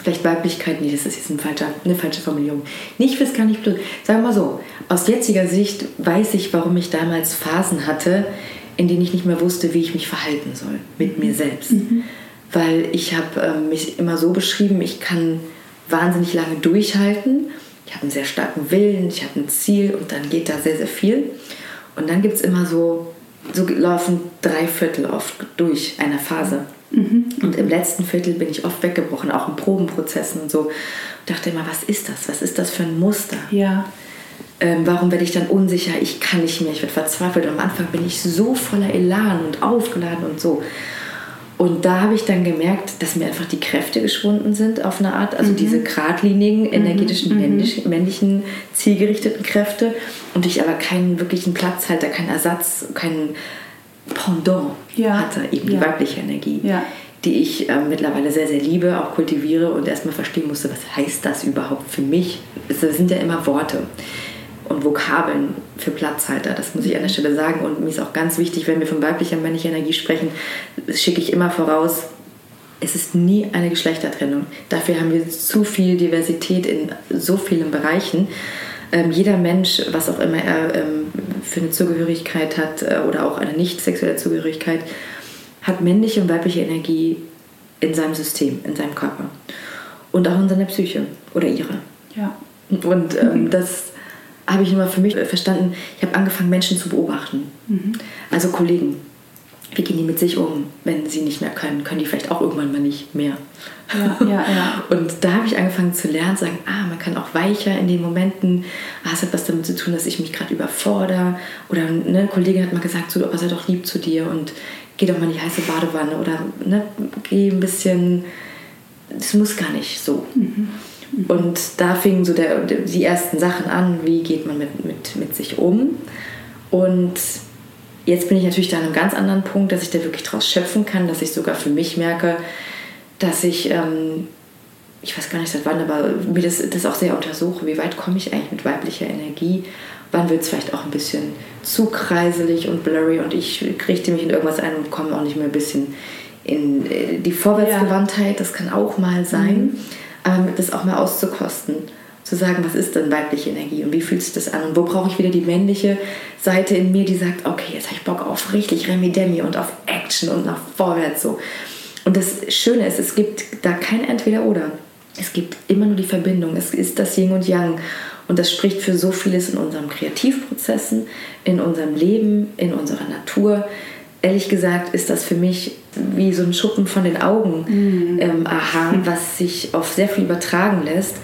vielleicht Weiblichkeit, nee, das ist jetzt ein falscher, eine falsche Formulierung. Nicht fürs gar nicht blöd. Sagen wir mal so, aus jetziger Sicht weiß ich, warum ich damals Phasen hatte, in denen ich nicht mehr wusste, wie ich mich verhalten soll mit mir selbst. Mhm. Weil ich habe ähm, mich immer so beschrieben, ich kann wahnsinnig lange durchhalten. Ich habe einen sehr starken Willen, ich habe ein Ziel und dann geht da sehr, sehr viel. Und dann gibt es immer so, so laufen drei Viertel oft durch einer Phase. Mhm. Und im letzten Viertel bin ich oft weggebrochen, auch in Probenprozessen und so. Und dachte immer, was ist das? Was ist das für ein Muster? Ja. Ähm, warum werde ich dann unsicher? Ich kann nicht mehr, ich werde verzweifelt. Und am Anfang bin ich so voller Elan und aufgeladen und so. Und da habe ich dann gemerkt, dass mir einfach die Kräfte geschwunden sind auf eine Art, also mhm. diese geradlinigen, mhm. energetischen, mhm. männlich, männlichen, zielgerichteten Kräfte und ich aber keinen wirklichen Platzhalter, keinen Ersatz, keinen Pendant ja. hatte, eben die weibliche Energie, ja. die ich äh, mittlerweile sehr, sehr liebe, auch kultiviere und erstmal verstehen musste, was heißt das überhaupt für mich? Es sind ja immer Worte und Vokabeln für Platzhalter, das muss ich an der Stelle sagen. Und mir ist auch ganz wichtig, wenn wir von weiblicher und männlicher Energie sprechen, schicke ich immer voraus, es ist nie eine Geschlechtertrennung. Dafür haben wir zu viel Diversität in so vielen Bereichen. Ähm, jeder Mensch, was auch immer er ähm, für eine Zugehörigkeit hat äh, oder auch eine nicht sexuelle Zugehörigkeit, hat männliche und weibliche Energie in seinem System, in seinem Körper und auch in seiner Psyche oder ihre. Ja. Und ähm, das habe ich immer für mich verstanden. Ich habe angefangen, Menschen zu beobachten. Mhm. Also Kollegen. Wie gehen die mit sich um, wenn sie nicht mehr können? Können die vielleicht auch irgendwann mal nicht mehr? Ja, ja, ja. Und da habe ich angefangen zu lernen, zu sagen, ah, man kann auch weicher in den Momenten, ah, es hat was damit zu tun, dass ich mich gerade überfordere. Oder ne, eine Kollegin hat mal gesagt, so, aber sei doch lieb zu dir und geh doch mal in die heiße Badewanne oder ne, geh ein bisschen, das muss gar nicht so. Mhm. Und da fingen so der, die ersten Sachen an, wie geht man mit, mit, mit sich um. Und jetzt bin ich natürlich da an einem ganz anderen Punkt, dass ich da wirklich draus schöpfen kann, dass ich sogar für mich merke, dass ich, ähm, ich weiß gar nicht seit wann, aber mir das, das auch sehr untersuche, wie weit komme ich eigentlich mit weiblicher Energie, wann wird es vielleicht auch ein bisschen zu kreiselig und blurry und ich richte mich in irgendwas ein und komme auch nicht mehr ein bisschen in äh, die Vorwärtsgewandtheit, das kann auch mal sein, mhm. Aber das auch mal auszukosten zu sagen, was ist denn weibliche Energie und wie fühlt sich das an und wo brauche ich wieder die männliche Seite in mir, die sagt, okay, jetzt habe ich Bock auf richtig Remi-Demi und auf Action und nach vorwärts so. Und das Schöne ist, es gibt da kein Entweder-Oder. Es gibt immer nur die Verbindung. Es ist das Yin und Yang. Und das spricht für so vieles in unseren Kreativprozessen, in unserem Leben, in unserer Natur. Ehrlich gesagt ist das für mich wie so ein Schuppen von den Augen, mhm. ähm, aha, was sich auf sehr viel übertragen lässt.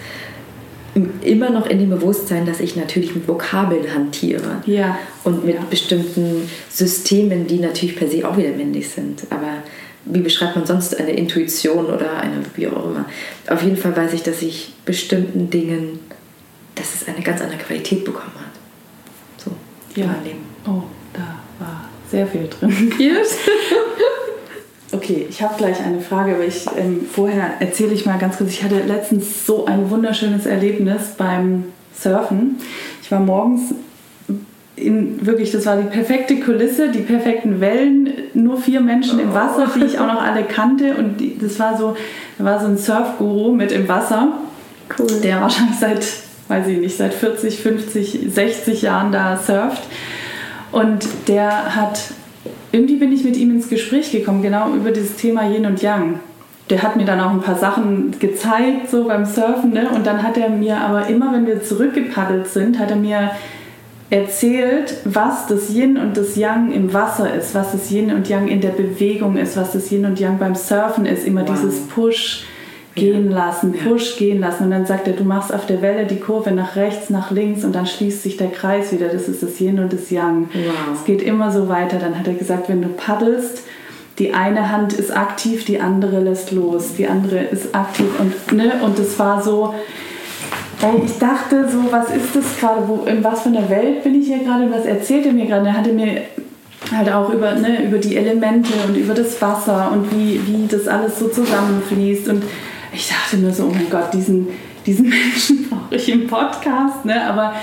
Immer noch in dem Bewusstsein, dass ich natürlich mit Vokabeln hantiere ja. und mit ja. bestimmten Systemen, die natürlich per se auch wieder männlich sind. Aber wie beschreibt man sonst eine Intuition oder eine, wie auch immer. Auf jeden Fall weiß ich, dass ich bestimmten Dingen, dass es eine ganz andere Qualität bekommen hat. So, ja. mein Leben. Oh, sehr viel drin. Yes. okay, ich habe gleich eine Frage, aber ich, ähm, vorher erzähle ich mal ganz kurz. Ich hatte letztens so ein wunderschönes Erlebnis beim Surfen. Ich war morgens in, wirklich, das war die perfekte Kulisse, die perfekten Wellen, nur vier Menschen im Wasser, die ich auch noch alle kannte. Und die, das war so, da war so ein Surfguru mit im Wasser, cool. der wahrscheinlich seit, weiß ich nicht, seit 40, 50, 60 Jahren da surft. Und der hat, irgendwie bin ich mit ihm ins Gespräch gekommen, genau über dieses Thema Yin und Yang. Der hat mir dann auch ein paar Sachen gezeigt, so beim Surfen. Ne? Und dann hat er mir aber immer, wenn wir zurückgepaddelt sind, hat er mir erzählt, was das Yin und das Yang im Wasser ist, was das Yin und Yang in der Bewegung ist, was das Yin und Yang beim Surfen ist, immer wow. dieses Push gehen lassen, Push gehen lassen. Und dann sagt er, du machst auf der Welle die Kurve nach rechts, nach links und dann schließt sich der Kreis wieder. Das ist das Yin und das Yang. Wow. Es geht immer so weiter. Dann hat er gesagt, wenn du paddelst, die eine Hand ist aktiv, die andere lässt los, die andere ist aktiv und ne und es war so, ich dachte so, was ist das gerade, in was für einer Welt bin ich hier gerade, was erzählt er mir gerade? Er hatte mir halt auch über, ne, über die Elemente und über das Wasser und wie, wie das alles so zusammenfließt und ich dachte mir so, oh mein Gott, diesen, diesen Menschen brauche ich im Podcast, ne? aber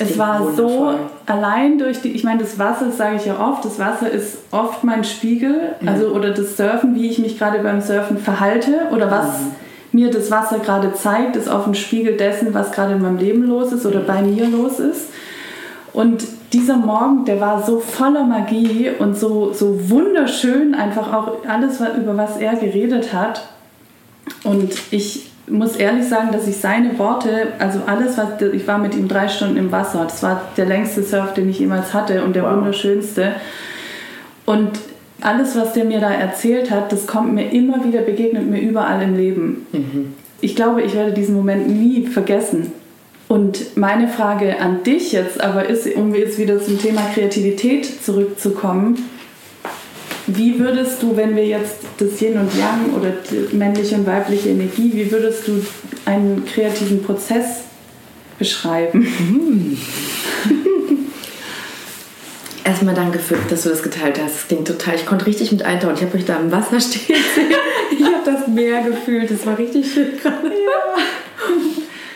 es war wundervoll. so allein durch die, ich meine, das Wasser, das sage ich ja oft, das Wasser ist oft mein Spiegel, mhm. also oder das Surfen, wie ich mich gerade beim Surfen verhalte oder was mhm. mir das Wasser gerade zeigt, ist oft ein Spiegel dessen, was gerade in meinem Leben los ist oder mhm. bei mir los ist. Und dieser Morgen, der war so voller Magie und so, so wunderschön, einfach auch alles, über was er geredet hat. Und ich muss ehrlich sagen, dass ich seine Worte, also alles, was ich war mit ihm drei Stunden im Wasser. Das war der längste Surf, den ich jemals hatte und der wow. wunderschönste. Und alles, was der mir da erzählt hat, das kommt mir immer wieder, begegnet mir überall im Leben. Mhm. Ich glaube, ich werde diesen Moment nie vergessen. Und meine Frage an dich jetzt aber ist, um jetzt wieder zum Thema Kreativität zurückzukommen, wie würdest du, wenn wir jetzt das Yin und Yang oder die männliche und weibliche Energie, wie würdest du einen kreativen Prozess beschreiben? Erstmal danke, für, dass du das geteilt hast. Das klingt total. Ich konnte richtig mit eintauchen. Ich habe euch da im Wasser stehen sehen. Ich habe das Meer gefühlt. Das war richtig schön gerade. Ja.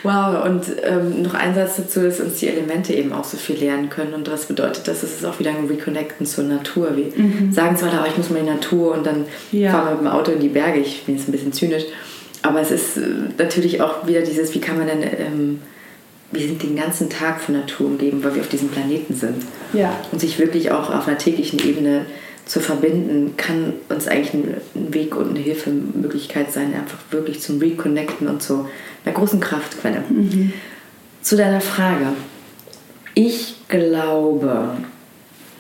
Wow, und ähm, noch ein Satz dazu, dass uns die Elemente eben auch so viel lernen können. Und was bedeutet das? Es ist auch wieder ein Reconnecten zur Natur. Wir mhm. sagen zwar, da, ich muss mal in die Natur und dann ja. fahren wir mit dem Auto in die Berge. Ich bin jetzt ein bisschen zynisch. Aber es ist äh, natürlich auch wieder dieses, wie kann man denn, ähm, wir sind den ganzen Tag von Natur umgeben, weil wir auf diesem Planeten sind. Ja. Und sich wirklich auch auf einer täglichen Ebene zu verbinden, kann uns eigentlich ein Weg und eine Hilfemöglichkeit sein, einfach wirklich zum Reconnecten und zu einer großen Kraftquelle. Mhm. Zu deiner Frage. Ich glaube,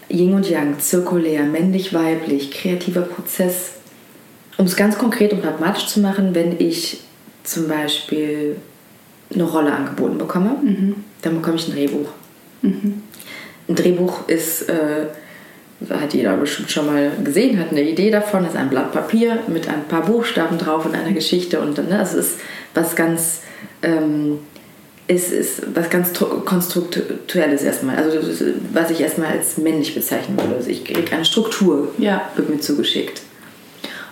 Yin und Yang, zirkulär, männlich, weiblich, kreativer Prozess, um es ganz konkret und pragmatisch zu machen, wenn ich zum Beispiel eine Rolle angeboten bekomme, mhm. dann bekomme ich ein Drehbuch. Mhm. Ein Drehbuch ist äh, hat jeder bestimmt schon mal gesehen, hat eine Idee davon, das ist ein Blatt Papier mit ein paar Buchstaben drauf und einer Geschichte und ne, es ist was ganz ähm, es ist was ganz konstruktuelles erstmal, also was ich erstmal als männlich bezeichnen würde. Also ich kriege eine Struktur, ja. wird mir zugeschickt.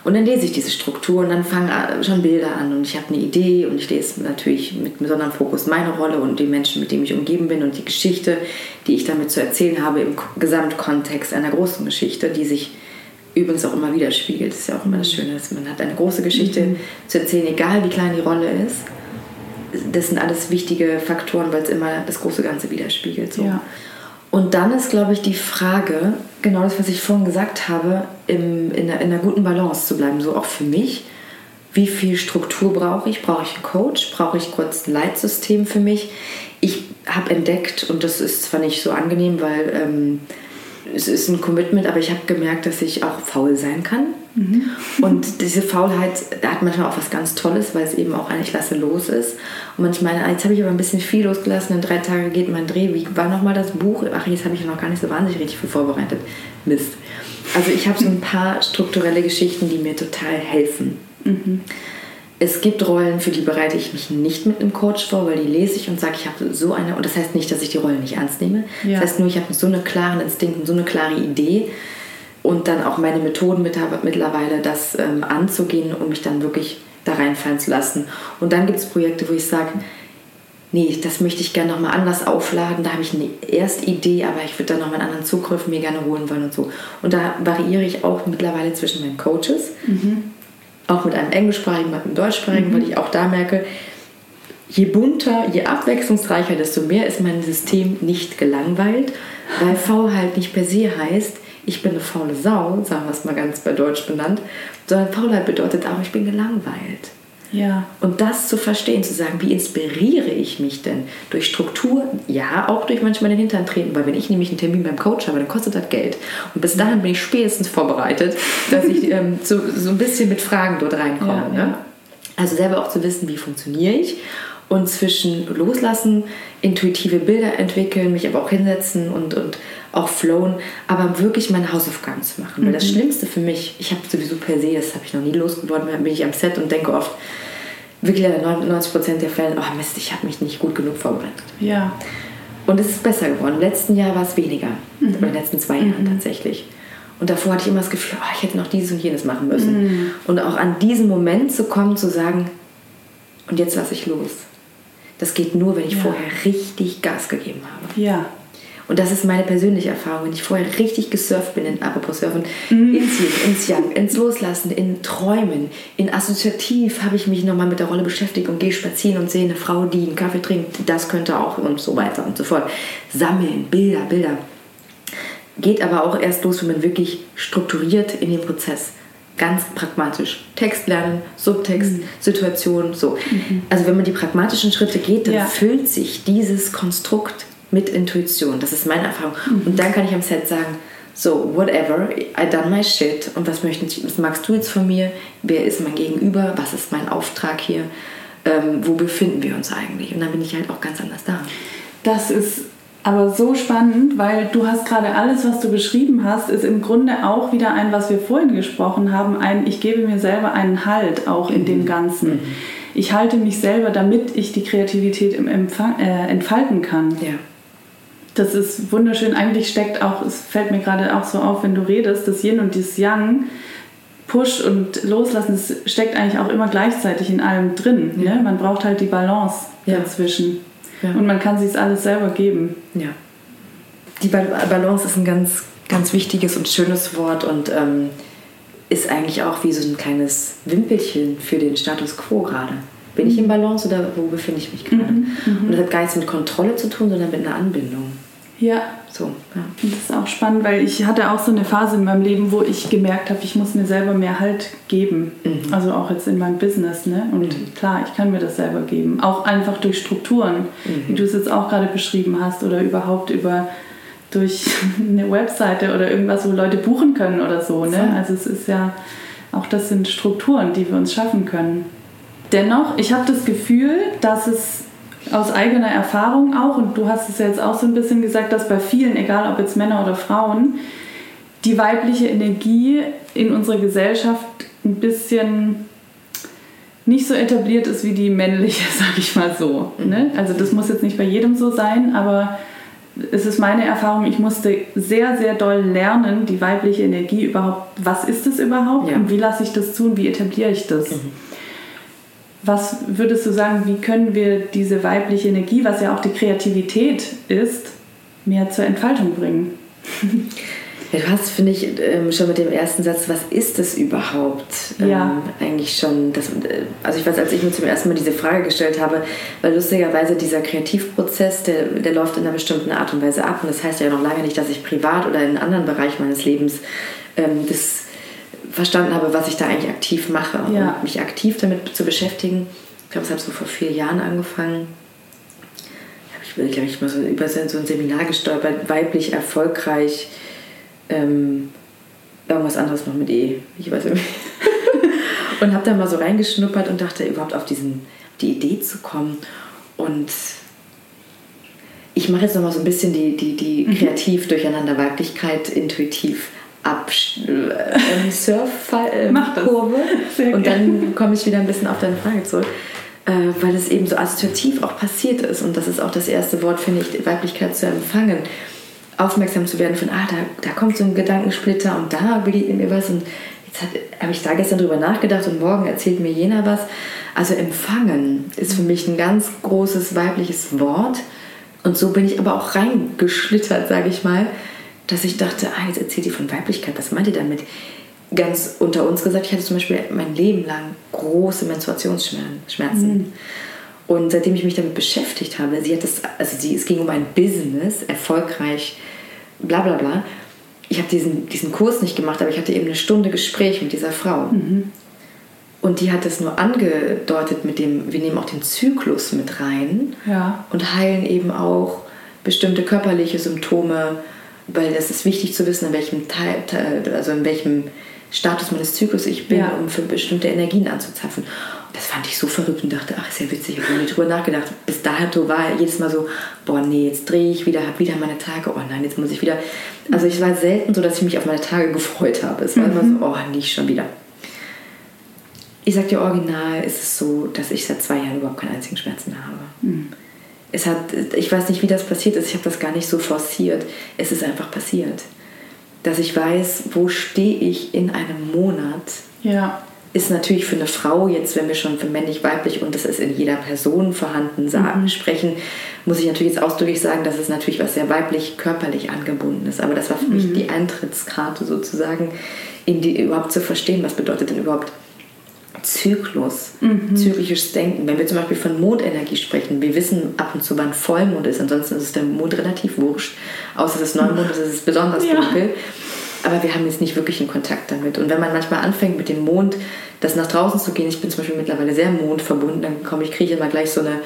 Und dann lese ich diese Struktur und dann fangen schon Bilder an und ich habe eine Idee und ich lese natürlich mit besonderem Fokus meine Rolle und die Menschen, mit denen ich umgeben bin und die Geschichte, die ich damit zu erzählen habe im Gesamtkontext einer großen Geschichte, die sich übrigens auch immer widerspiegelt. Das ist ja auch immer das Schöne, dass man hat eine große Geschichte mhm. zu erzählen, egal wie klein die Rolle ist. Das sind alles wichtige Faktoren, weil es immer das große Ganze widerspiegelt. So. Ja. Und dann ist, glaube ich, die Frage, genau das, was ich vorhin gesagt habe, im, in, einer, in einer guten Balance zu bleiben, so auch für mich. Wie viel Struktur brauche ich? Brauche ich einen Coach? Brauche ich kurz ein Leitsystem für mich? Ich habe entdeckt, und das ist zwar nicht so angenehm, weil ähm, es ist ein Commitment, aber ich habe gemerkt, dass ich auch faul sein kann. Mhm. Und diese Faulheit hat manchmal auch was ganz Tolles, weil es eben auch eigentlich lasse los ist. Und manchmal, jetzt habe ich aber ein bisschen viel losgelassen, in drei Tagen geht mein Dreh. Wie war nochmal das Buch? Ach, jetzt habe ich noch gar nicht so wahnsinnig richtig viel vorbereitet. Mist. Also ich habe so ein paar strukturelle Geschichten, die mir total helfen. Mhm. Es gibt Rollen, für die bereite ich mich nicht mit einem Coach vor, weil die lese ich und sage, ich habe so eine, und das heißt nicht, dass ich die Rollen nicht ernst nehme. Ja. Das heißt nur, ich habe so einen klaren Instinkt und so eine klare Idee und dann auch meine Methoden mit habe mittlerweile, das ähm, anzugehen und mich dann wirklich da reinfallen zu lassen. Und dann gibt es Projekte, wo ich sage, nee, das möchte ich gerne nochmal anders aufladen. Da habe ich eine Erstidee, aber ich würde dann nochmal einen anderen Zugriff mir gerne holen wollen und so. Und da variiere ich auch mittlerweile zwischen meinen Coaches. Mhm auch mit einem englischsprachigen, mit einem deutschsprachigen, mhm. weil ich auch da merke, je bunter, je abwechslungsreicher, desto mehr ist mein System nicht gelangweilt, weil Faulheit nicht per se heißt, ich bin eine faule Sau, sagen wir es mal ganz bei Deutsch benannt, sondern Faulheit bedeutet auch, ich bin gelangweilt. Ja. Und das zu verstehen, zu sagen, wie inspiriere ich mich denn? Durch Struktur, ja, auch durch manchmal den Hintern treten, weil wenn ich nämlich einen Termin beim Coach habe, dann kostet das Geld. Und bis dahin bin ich spätestens vorbereitet, dass ich ähm, so, so ein bisschen mit Fragen dort reinkomme. Ja, ne? Also selber auch zu wissen, wie funktioniere ich und zwischen loslassen, intuitive Bilder entwickeln, mich aber auch hinsetzen und, und auch flowen, aber wirklich meine Hausaufgaben zu machen. Mhm. Weil das mhm. Schlimmste für mich, ich habe sowieso per se, das habe ich noch nie losgeworden, bin ich am Set und denke oft, wirklich 90% der Fälle, oh Mist, ich habe mich nicht gut genug vorbereitet. Ja. Und es ist besser geworden. Im letzten Jahr war es weniger. Mhm. In den letzten zwei Jahren mhm. tatsächlich. Und davor hatte ich immer das Gefühl, oh, ich hätte noch dieses und jenes machen müssen. Mhm. Und auch an diesen Moment zu kommen, zu sagen, und jetzt lasse ich los. Das geht nur, wenn ich ja. vorher richtig Gas gegeben habe. Ja. Und das ist meine persönliche Erfahrung, wenn ich vorher richtig gesurft bin, in apropos Surfen, mhm. ins Yin, ins Yang, ins Loslassen, in Träumen, in Assoziativ habe ich mich nochmal mit der Rolle beschäftigt und gehe spazieren und sehe eine Frau, die einen Kaffee trinkt, das könnte auch und so weiter und so fort. Sammeln, Bilder, Bilder. Geht aber auch erst los, wenn man wirklich strukturiert in den Prozess ganz pragmatisch. Text lernen, Subtext, mhm. Situation, so. Mhm. Also wenn man die pragmatischen Schritte geht, dann ja. füllt sich dieses Konstrukt mit Intuition. Das ist meine Erfahrung. Mhm. Und dann kann ich am Set sagen, so, whatever, I done my shit. Und was, möchten, was magst du jetzt von mir? Wer ist mein Gegenüber? Was ist mein Auftrag hier? Ähm, wo befinden wir uns eigentlich? Und dann bin ich halt auch ganz anders da. Das ist aber so spannend, weil du hast gerade alles, was du beschrieben hast, ist im Grunde auch wieder ein, was wir vorhin gesprochen haben, ein, ich gebe mir selber einen Halt auch in mhm. dem Ganzen. Mhm. Ich halte mich selber, damit ich die Kreativität im Empfang, äh, entfalten kann. Ja. Das ist wunderschön. Eigentlich steckt auch, es fällt mir gerade auch so auf, wenn du redest, das Yin und das Yang, Push und Loslassen, das steckt eigentlich auch immer gleichzeitig in allem drin. Ja. Ne? Man braucht halt die Balance ja. dazwischen. Ja. Und man kann sich alles selber geben. Ja. Die Balance ist ein ganz, ganz wichtiges und schönes Wort und ähm, ist eigentlich auch wie so ein kleines Wimpelchen für den Status quo gerade. Bin ich in Balance oder wo befinde ich mich gerade? Mhm, mhm. und das hat gar nichts mit Kontrolle zu tun, sondern mit einer Anbindung. Ja. So, ja. Und das ist auch spannend, weil ich hatte auch so eine Phase in meinem Leben, wo ich gemerkt habe, ich muss mir selber mehr Halt geben. Mhm. Also auch jetzt in meinem Business. Ne? Und mhm. klar, ich kann mir das selber geben. Auch einfach durch Strukturen, wie mhm. du es jetzt auch gerade beschrieben hast, oder überhaupt über durch eine Webseite oder irgendwas, wo Leute buchen können oder so. Ne? Also es ist ja, auch das sind Strukturen, die wir uns schaffen können. Dennoch, ich habe das Gefühl, dass es aus eigener Erfahrung auch, und du hast es ja jetzt auch so ein bisschen gesagt, dass bei vielen, egal ob jetzt Männer oder Frauen, die weibliche Energie in unserer Gesellschaft ein bisschen nicht so etabliert ist wie die männliche, sag ich mal so. Ne? Also das muss jetzt nicht bei jedem so sein, aber es ist meine Erfahrung, ich musste sehr, sehr doll lernen, die weibliche Energie überhaupt, was ist es überhaupt ja. und wie lasse ich das zu und wie etabliere ich das. Mhm. Was würdest du sagen, wie können wir diese weibliche Energie, was ja auch die Kreativität ist, mehr zur Entfaltung bringen? Ja, du hast, finde ich, ähm, schon mit dem ersten Satz, was ist es überhaupt? Ähm, ja. eigentlich schon, das, äh, also ich weiß, als ich mir zum ersten Mal diese Frage gestellt habe, weil lustigerweise dieser Kreativprozess, der, der läuft in einer bestimmten Art und Weise ab und das heißt ja noch lange nicht, dass ich privat oder in einem anderen Bereich meines Lebens ähm, das verstanden habe, was ich da eigentlich aktiv mache ja. und mich aktiv damit zu beschäftigen. Ich glaube, es hat so vor vier Jahren angefangen. Ich bin, glaube ich, mal so über so ein Seminar gestolpert, weiblich erfolgreich, ähm, irgendwas anderes noch mit E, ich weiß nicht. und habe da mal so reingeschnuppert und dachte, überhaupt auf diesen, die Idee zu kommen. Und ich mache jetzt noch mal so ein bisschen die, die, die mhm. kreativ durcheinander Weiblichkeit intuitiv äh, Surfkurve äh, und dann komme ich wieder ein bisschen auf deine Frage zurück, äh, weil es eben so assoziativ auch passiert ist. Und das ist auch das erste Wort, finde ich, Weiblichkeit zu empfangen, aufmerksam zu werden von, ah, da, da kommt so ein Gedankensplitter und da begegnet mir was. Und jetzt habe ich da gestern drüber nachgedacht und morgen erzählt mir jener was. Also empfangen ist für mich ein ganz großes weibliches Wort. Und so bin ich aber auch reingeschlittert, sage ich mal, dass ich dachte, ah, jetzt erzählt ihr von Weiblichkeit, was meint ihr damit? Ganz unter uns gesagt, ich hatte zum Beispiel mein Leben lang große Menstruationsschmerzen. Mhm. Und seitdem ich mich damit beschäftigt habe, sie hat das, also sie, es ging um ein Business, erfolgreich, bla bla bla. Ich habe diesen, diesen Kurs nicht gemacht, aber ich hatte eben eine Stunde Gespräch mit dieser Frau. Mhm. Und die hat es nur angedeutet mit dem, wir nehmen auch den Zyklus mit rein ja. und heilen eben auch bestimmte körperliche Symptome weil das ist wichtig zu wissen, in welchem Teil, also in welchem Status meines Zyklus ich bin, ja. um für bestimmte Energien anzuzapfen. das fand ich so verrückt und dachte, ach, ist ja witzig, ich habe nie drüber nachgedacht. Bis dahin war jedes Mal so, boah, nee, jetzt drehe ich wieder, habe wieder meine Tage, oh nein, jetzt muss ich wieder. Also ich war selten so, dass ich mich auf meine Tage gefreut habe. Es war mhm. immer so, oh, nicht schon wieder. Ich sag dir original, ist es so, dass ich seit zwei Jahren überhaupt keinen einzigen Schmerz mehr habe. Mhm. Es hat, ich weiß nicht, wie das passiert ist, ich habe das gar nicht so forciert. Es ist einfach passiert. Dass ich weiß, wo stehe ich in einem Monat. Ja ist natürlich für eine Frau, jetzt wenn wir schon für männlich-weiblich und das ist in jeder Person vorhanden sagen, mhm. sprechen, muss ich natürlich jetzt ausdrücklich sagen, dass es natürlich was sehr weiblich körperlich angebunden ist. Aber das war für mhm. mich die Eintrittskarte sozusagen, in die überhaupt zu verstehen, was bedeutet denn überhaupt Zyklus, mhm. zyklisches Denken. Wenn wir zum Beispiel von Mondenergie sprechen, wir wissen ab und zu, wann Vollmond ist, ansonsten ist der Mond relativ wurscht. Außer es ist Neumond, ist es besonders ja. dunkel. Aber wir haben jetzt nicht wirklich einen Kontakt damit. Und wenn man manchmal anfängt mit dem Mond, das nach draußen zu gehen, ich bin zum Beispiel mittlerweile sehr mondverbunden, dann komme ich, kriege ich immer gleich so eine,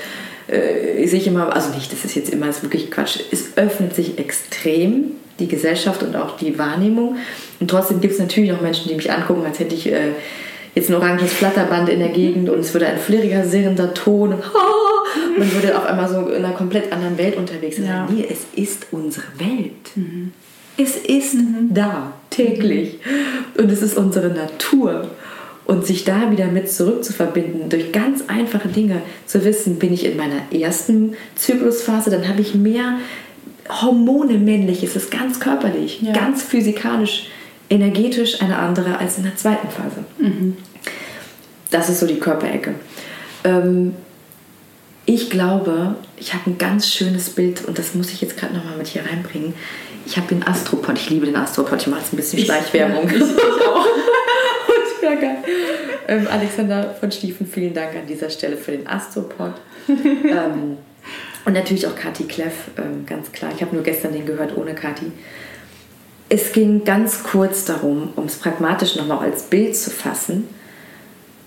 äh, sehe ich immer, also nicht, das ist jetzt immer, das ist wirklich Quatsch, es öffnet sich extrem die Gesellschaft und auch die Wahrnehmung. Und trotzdem gibt es natürlich noch Menschen, die mich angucken, als hätte ich äh, jetzt ein oranges Flatterband in der Gegend und es würde ein flirriger, sirrender Ton und man würde auf einmal so in einer komplett anderen Welt unterwegs sein. Ja. Nee, es ist unsere Welt. Mhm. Es ist mhm. da, täglich. Und es ist unsere Natur. Und sich da wieder mit zurückzuverbinden, durch ganz einfache Dinge zu wissen, bin ich in meiner ersten Zyklusphase, dann habe ich mehr Hormone männlich, es ist ganz körperlich, ja. ganz physikalisch, energetisch eine andere als in der zweiten Phase. Mhm. Das ist so die Körperecke. Ähm, ich glaube, ich habe ein ganz schönes Bild und das muss ich jetzt gerade nochmal mit hier reinbringen. Ich habe den Astropod, ich liebe den Astropod, ich mache jetzt ein bisschen Schleichwerbung. Ich, ich, ich auch. ja, geil. Ähm, Alexander von Stiefen, vielen Dank an dieser Stelle für den Astropod. ähm, und natürlich auch Kati Kleff, ähm, ganz klar. Ich habe nur gestern den gehört ohne Kati. Es ging ganz kurz darum, um es pragmatisch nochmal als Bild zu fassen.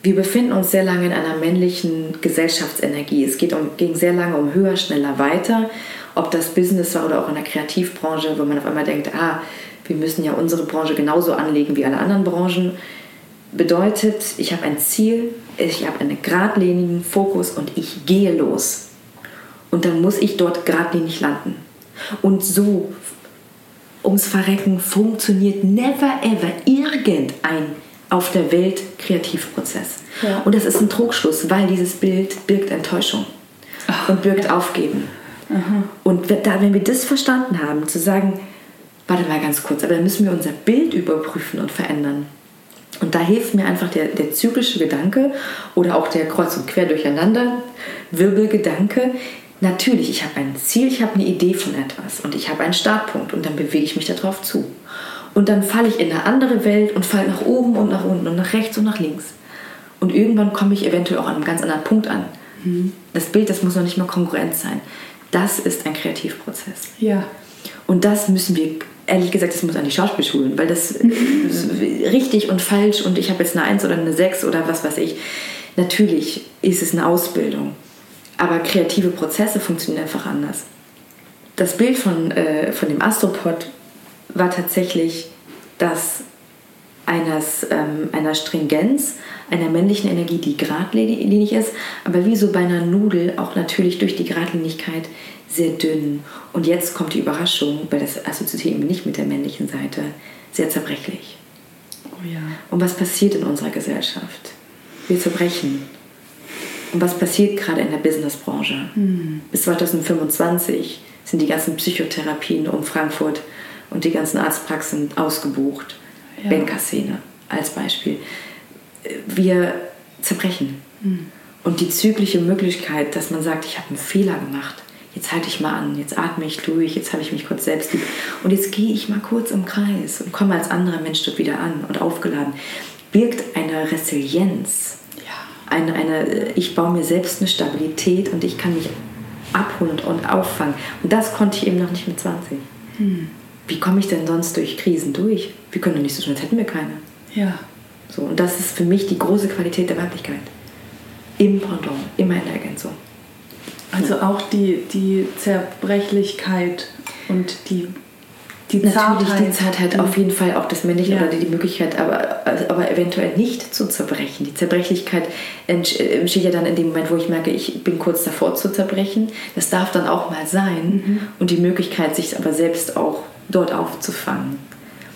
Wir befinden uns sehr lange in einer männlichen Gesellschaftsenergie. Es geht um, ging sehr lange um höher, schneller, weiter. Ob das Business war oder auch in der Kreativbranche, wo man auf einmal denkt, ah, wir müssen ja unsere Branche genauso anlegen wie alle anderen Branchen bedeutet, ich habe ein Ziel, ich habe einen geradlinigen Fokus und ich gehe los. Und dann muss ich dort geradlinig landen. Und so, ums Verrecken, funktioniert never ever irgendein auf der Welt Kreativprozess. Ja. Und das ist ein Trugschluss, weil dieses Bild birgt Enttäuschung Ach, und birgt ja. Aufgeben. Aha. Und da, wenn wir das verstanden haben, zu sagen, warte mal ganz kurz, aber dann müssen wir unser Bild überprüfen und verändern. Und da hilft mir einfach der, der zyklische Gedanke oder auch der kreuz und quer durcheinander Wirbelgedanke. Natürlich, ich habe ein Ziel, ich habe eine Idee von etwas und ich habe einen Startpunkt und dann bewege ich mich darauf zu. Und dann falle ich in eine andere Welt und falle nach oben und nach unten und nach rechts und nach links. Und irgendwann komme ich eventuell auch an einem ganz anderen Punkt an. Mhm. Das Bild, das muss noch nicht mal kongruent sein. Das ist ein Kreativprozess. Ja. Und das müssen wir ehrlich gesagt, das muss an die Schauspielschulen, weil das richtig und falsch und ich habe jetzt eine 1 oder eine 6 oder was weiß ich. Natürlich ist es eine Ausbildung, aber kreative Prozesse funktionieren einfach anders. Das Bild von, äh, von dem Astropod war tatsächlich das eines, ähm, einer Stringenz, einer männlichen Energie, die geradlinig ist, aber wie so bei einer Nudel auch natürlich durch die Geradlinigkeit sehr dünn. Und jetzt kommt die Überraschung, weil das assoziiert eben nicht mit der männlichen Seite, sehr zerbrechlich. Oh ja. Und was passiert in unserer Gesellschaft? Wir zerbrechen. Und was passiert gerade in der Businessbranche? Mhm. Bis 2025 sind die ganzen Psychotherapien um Frankfurt und die ganzen Arztpraxen ausgebucht. Ja. Bankerszene als Beispiel. Wir zerbrechen. Mhm. Und die zügliche Möglichkeit, dass man sagt, ich habe einen Fehler gemacht, jetzt halte ich mal an, jetzt atme ich durch, jetzt habe ich mich kurz selbst lieb und jetzt gehe ich mal kurz im Kreis und komme als anderer Mensch dort wieder an und aufgeladen, birgt eine Resilienz. Eine, eine, ich baue mir selbst eine Stabilität und ich kann mich abholen und auffangen. Und das konnte ich eben noch nicht mit 20. Hm. Wie komme ich denn sonst durch Krisen durch? Wir können doch nicht so schnell, als hätten wir keine. Ja. So, und das ist für mich die große Qualität der Weiblichkeit. Im Pendant, immer in der Ergänzung. Also auch die, die Zerbrechlichkeit und die, die Natürlich Zartheit. die Zartheit, auf jeden Fall auch das Männliche ja. oder die, Möglichkeit, aber, aber eventuell nicht zu zerbrechen. Die Zerbrechlichkeit entsteht ja dann in dem Moment, wo ich merke, ich bin kurz davor zu zerbrechen. Das darf dann auch mal sein. Mhm. Und die Möglichkeit, sich aber selbst auch dort aufzufangen.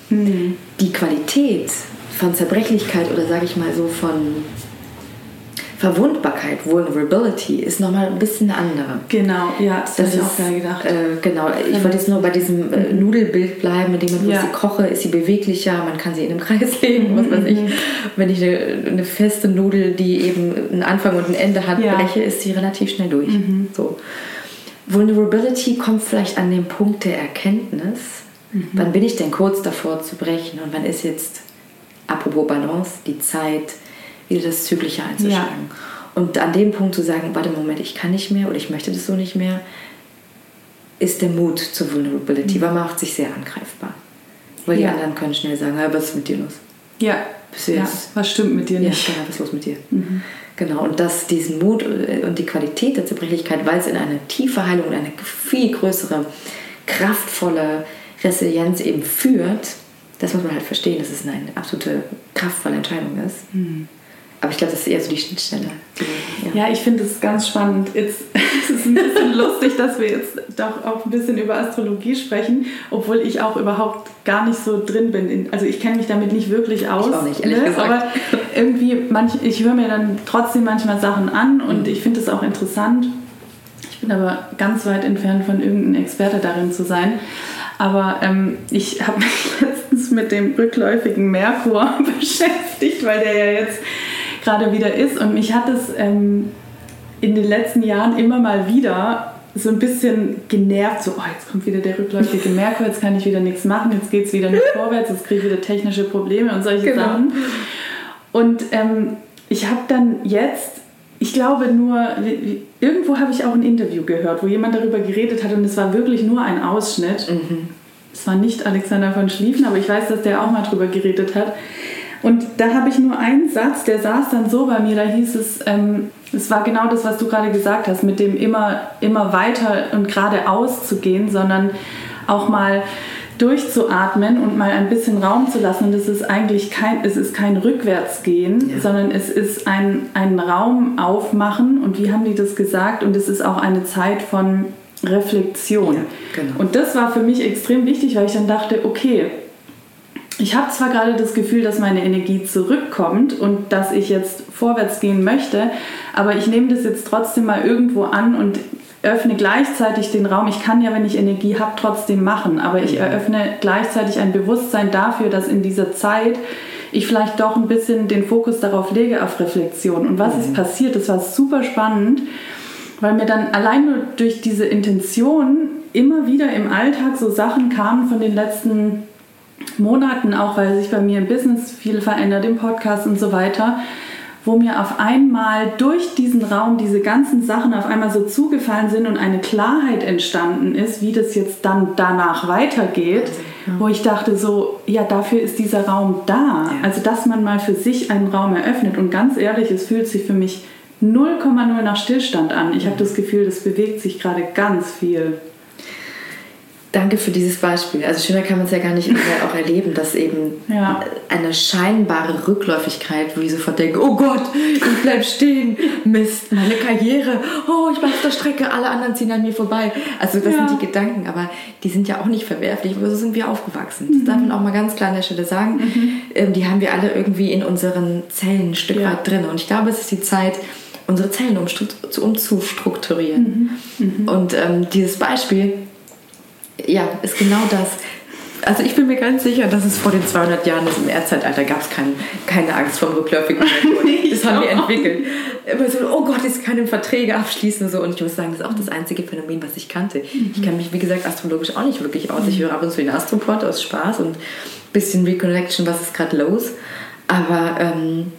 Mhm. Die Qualität von Zerbrechlichkeit oder sage ich mal so von Verwundbarkeit, Vulnerability, ist nochmal ein bisschen eine andere. Genau, ja, das, das habe ich auch gerade gedacht. Äh, genau, ich wollte jetzt nur bei diesem äh, mhm. Nudelbild bleiben, mit dem ich ja. sie koche, ist sie beweglicher, man kann sie in einem Kreis legen, was weiß ich. Mhm. Wenn ich eine, eine, feste Nudel, die eben einen Anfang und ein Ende hat, ja. breche, ist sie relativ schnell durch. Mhm. So. Vulnerability kommt vielleicht an den Punkt der Erkenntnis. Mhm. Wann bin ich denn kurz davor zu brechen und wann ist jetzt, apropos Balance, die Zeit, wieder das Zügliche einzuschlagen. Ja. Und an dem Punkt zu sagen, warte Moment, ich kann nicht mehr oder ich möchte das so nicht mehr, ist der Mut zur Vulnerability, mhm. weil man macht sich sehr angreifbar. Weil ja. die anderen können schnell sagen, was ist mit dir los? Ja. ja. Was stimmt mit dir nicht? Ja, genau, was ist los mit dir? Mhm. Genau, und dass diesen Mut äh, und die Qualität der Zerbrechlichkeit, weil es in eine tiefe Heilung und eine viel größere, kraftvolle Resilienz eben führt, das muss man halt verstehen, dass es eine absolute kraftvolle Entscheidung ist. Mhm. Aber ich glaube, das ist eher so die Schnittstelle. Ja, ja ich finde es ganz spannend. Jetzt, es ist ein bisschen lustig, dass wir jetzt doch auch ein bisschen über Astrologie sprechen, obwohl ich auch überhaupt gar nicht so drin bin. Also ich kenne mich damit nicht wirklich aus. Ich auch nicht, ehrlich ne? gesagt. Aber irgendwie, manch, ich höre mir dann trotzdem manchmal Sachen an und mhm. ich finde es auch interessant. Ich bin aber ganz weit entfernt von irgendeinem Experte darin zu sein. Aber ähm, ich habe mich letztens mit dem rückläufigen Merkur beschäftigt, weil der ja jetzt gerade wieder ist. Und mich hat es ähm, in den letzten Jahren immer mal wieder so ein bisschen genervt, so, oh, jetzt kommt wieder der rückläufige Merkur, jetzt kann ich wieder nichts machen, jetzt geht es wieder nicht vorwärts, jetzt kriege ich wieder technische Probleme und solche genau. Sachen. Und ähm, ich habe dann jetzt, ich glaube nur, irgendwo habe ich auch ein Interview gehört, wo jemand darüber geredet hat und es war wirklich nur ein Ausschnitt. Mhm. Es war nicht Alexander von Schlieffen, aber ich weiß, dass der auch mal darüber geredet hat. Und da habe ich nur einen Satz, der saß dann so bei mir, da hieß es, ähm, es war genau das, was du gerade gesagt hast, mit dem immer, immer weiter und geradeaus zu gehen, sondern auch mal durchzuatmen und mal ein bisschen Raum zu lassen. Und es ist eigentlich kein, es ist kein Rückwärtsgehen, ja. sondern es ist ein, ein Raum aufmachen. Und wie haben die das gesagt? Und es ist auch eine Zeit von Reflexion. Ja, genau. Und das war für mich extrem wichtig, weil ich dann dachte, okay, ich habe zwar gerade das Gefühl, dass meine Energie zurückkommt und dass ich jetzt vorwärts gehen möchte, aber ich nehme das jetzt trotzdem mal irgendwo an und öffne gleichzeitig den Raum. Ich kann ja, wenn ich Energie habe, trotzdem machen, aber ich eröffne gleichzeitig ein Bewusstsein dafür, dass in dieser Zeit ich vielleicht doch ein bisschen den Fokus darauf lege, auf Reflexion. Und was mhm. ist passiert? Das war super spannend, weil mir dann allein nur durch diese Intention immer wieder im Alltag so Sachen kamen von den letzten Monaten, auch weil sich bei mir im Business viel verändert, im Podcast und so weiter, wo mir auf einmal durch diesen Raum diese ganzen Sachen auf einmal so zugefallen sind und eine Klarheit entstanden ist, wie das jetzt dann danach weitergeht, ja. wo ich dachte so, ja, dafür ist dieser Raum da. Ja. Also, dass man mal für sich einen Raum eröffnet und ganz ehrlich, es fühlt sich für mich 0,0 nach Stillstand an. Ich habe das Gefühl, das bewegt sich gerade ganz viel. Danke für dieses Beispiel. Also schöner kann man es ja gar nicht auch erleben, dass eben ja. eine scheinbare Rückläufigkeit, wo ich sofort denke, oh Gott, ich bleib stehen, Mist, meine Karriere, oh, ich bin auf der Strecke, alle anderen ziehen an mir vorbei. Also das ja. sind die Gedanken, aber die sind ja auch nicht verwerflich, aber so sind wir aufgewachsen. Das mhm. darf man auch mal ganz klar an der Stelle sagen. Mhm. Ähm, die haben wir alle irgendwie in unseren Zellen ein Stück ja. weit drin. Und ich glaube, es ist die Zeit, unsere Zellen umzustrukturieren. Mhm. Mhm. Und ähm, dieses Beispiel, ja, ist genau das. Also ich bin mir ganz sicher, dass es vor den 200 Jahren ist, im Erdzeitalter gab es kein, keine Angst vor rückläufigen Das haben wir entwickelt. Immer so, oh Gott, jetzt kann ich Verträge abschließen. So. Und ich muss sagen, das ist auch das einzige Phänomen, was ich kannte. Mhm. Ich kenne mich, wie gesagt, astrologisch auch nicht wirklich aus. Ich höre ab und zu den Astropod aus Spaß und ein bisschen Reconnection, was ist gerade los. Aber ähm,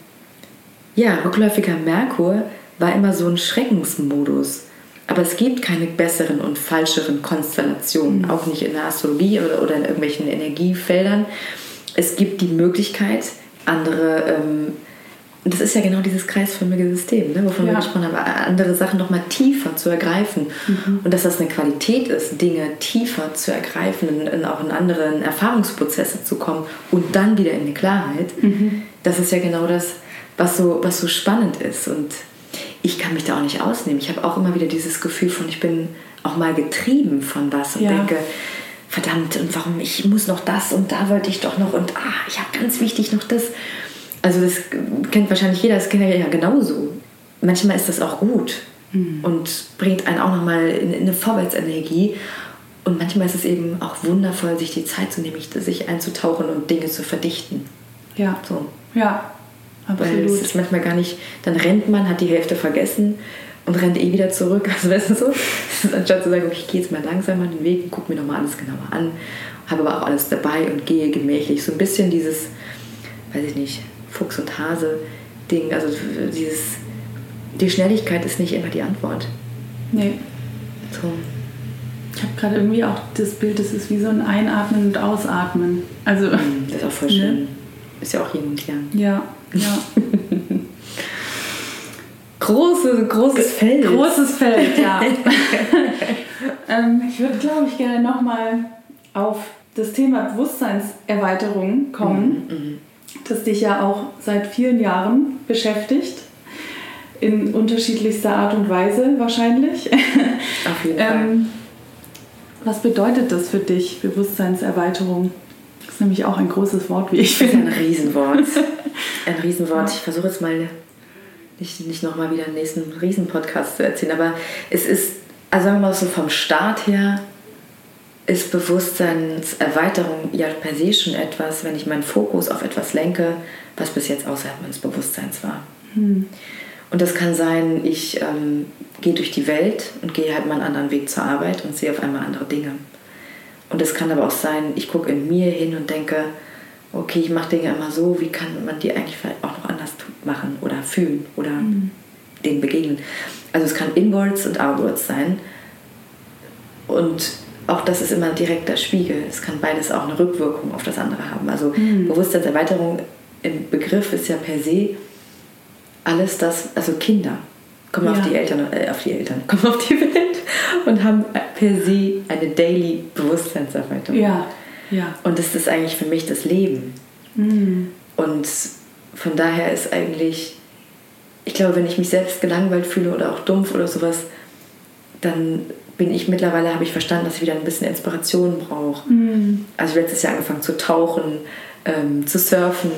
ja, rückläufiger Merkur war immer so ein Schreckensmodus. Aber es gibt keine besseren und falscheren Konstellationen, mhm. auch nicht in der Astrologie oder, oder in irgendwelchen Energiefeldern. Es gibt die Möglichkeit, andere, ähm, und das ist ja genau dieses kreisförmige System, ne, wovon ja. wir gesprochen haben, andere Sachen noch mal tiefer zu ergreifen. Mhm. Und dass das eine Qualität ist, Dinge tiefer zu ergreifen, in, in auch in anderen Erfahrungsprozesse zu kommen und dann wieder in die Klarheit. Mhm das ist ja genau das, was so, was so spannend ist. Und ich kann mich da auch nicht ausnehmen. Ich habe auch immer wieder dieses Gefühl von, ich bin auch mal getrieben von was und ja. denke, verdammt, und warum, ich muss noch das und da wollte ich doch noch und ah, ich habe ganz wichtig noch das. Also das kennt wahrscheinlich jeder, das kennt ja genauso. Manchmal ist das auch gut mhm. und bringt einen auch nochmal in, in eine Vorwärtsenergie. Und manchmal ist es eben auch wundervoll, sich die Zeit zu nehmen, sich einzutauchen und Dinge zu verdichten. Ja. So. Ja, absolut. Weil es ist manchmal gar nicht, dann rennt man, hat die Hälfte vergessen und rennt eh wieder zurück. Also weißt du so, anstatt zu sagen, okay, ich gehe jetzt mal langsam an den Weg und gucke mir nochmal alles genauer an, habe aber auch alles dabei und gehe gemächlich. So ein bisschen dieses, weiß ich nicht, Fuchs und Hase Ding, also dieses, die Schnelligkeit ist nicht immer die Antwort. Nee. So. Ich habe gerade irgendwie auch das Bild, das ist wie so ein Einatmen und Ausatmen. Also, mm, das ist auch voll schön. Ne? Ist ja auch Yin und Yang. Ja, ja. Große, großes Feld. Großes Feld, ja. ähm, ich würde, glaube ich, gerne nochmal auf das Thema Bewusstseinserweiterung kommen, mhm, mhm, das dich ja auch seit vielen Jahren beschäftigt. In unterschiedlichster Art und Weise wahrscheinlich. Auf jeden Fall. Ähm, was bedeutet das für dich, Bewusstseinserweiterung? Das ist nämlich auch ein großes Wort, wie ich finde. Ein Riesenwort. Ein Riesenwort. Ich versuche jetzt mal nicht, nicht nochmal wieder einen nächsten Riesenpodcast zu erzählen, aber es ist, also sagen wir mal so vom Start her, ist Bewusstseinserweiterung ja per se schon etwas, wenn ich meinen Fokus auf etwas lenke, was bis jetzt außerhalb meines Bewusstseins war. Hm. Und das kann sein, ich ähm, gehe durch die Welt und gehe halt mal einen anderen Weg zur Arbeit und sehe auf einmal andere Dinge. Und es kann aber auch sein, ich gucke in mir hin und denke, okay, ich mache Dinge immer so, wie kann man die eigentlich vielleicht auch noch anders machen oder fühlen oder mhm. denen begegnen. Also es kann inwards und outwards sein. Und auch das ist immer ein direkter Spiegel. Es kann beides auch eine Rückwirkung auf das andere haben. Also mhm. Bewusstseinserweiterung im Begriff ist ja per se alles das, also Kinder kommen ja. auf die Eltern, äh, auf die Eltern, kommen auf die Welt und haben per se eine Daily Bewusstseinserweiterung. Ja. Ja. Und das ist eigentlich für mich das Leben. Mhm. Und von daher ist eigentlich, ich glaube, wenn ich mich selbst gelangweilt fühle oder auch dumpf oder sowas, dann bin ich mittlerweile, habe ich verstanden, dass ich wieder ein bisschen Inspiration brauche. Mhm. Also letztes Jahr angefangen zu tauchen, ähm, zu surfen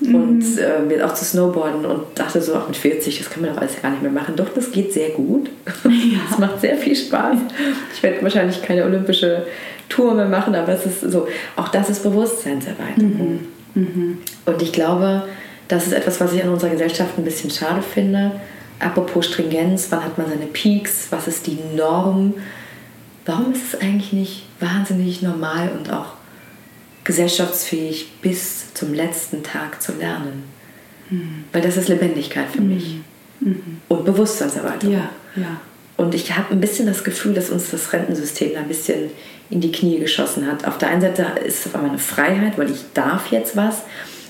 mhm. und äh, auch zu snowboarden und dachte so, auch mit 40, das kann man doch alles gar nicht mehr machen. Doch, das geht sehr gut. Ja. Das macht sehr viel Spaß. Ich werde wahrscheinlich keine olympische Tour mehr machen, aber es ist so, auch das ist Bewusstseinserweiterung. Mhm. Mhm. Und ich glaube, das ist etwas, was ich an unserer Gesellschaft ein bisschen schade finde. Apropos Stringenz, wann hat man seine Peaks, was ist die Norm? Warum ist es eigentlich nicht wahnsinnig normal und auch gesellschaftsfähig, bis zum letzten Tag zu lernen? Mhm. Weil das ist Lebendigkeit für mich. Mhm. Mhm. Und Bewusstseinserweiterung. Ja, ja. Und ich habe ein bisschen das Gefühl, dass uns das Rentensystem ein bisschen in die Knie geschossen hat. Auf der einen Seite ist es auf einmal eine Freiheit, weil ich darf jetzt was,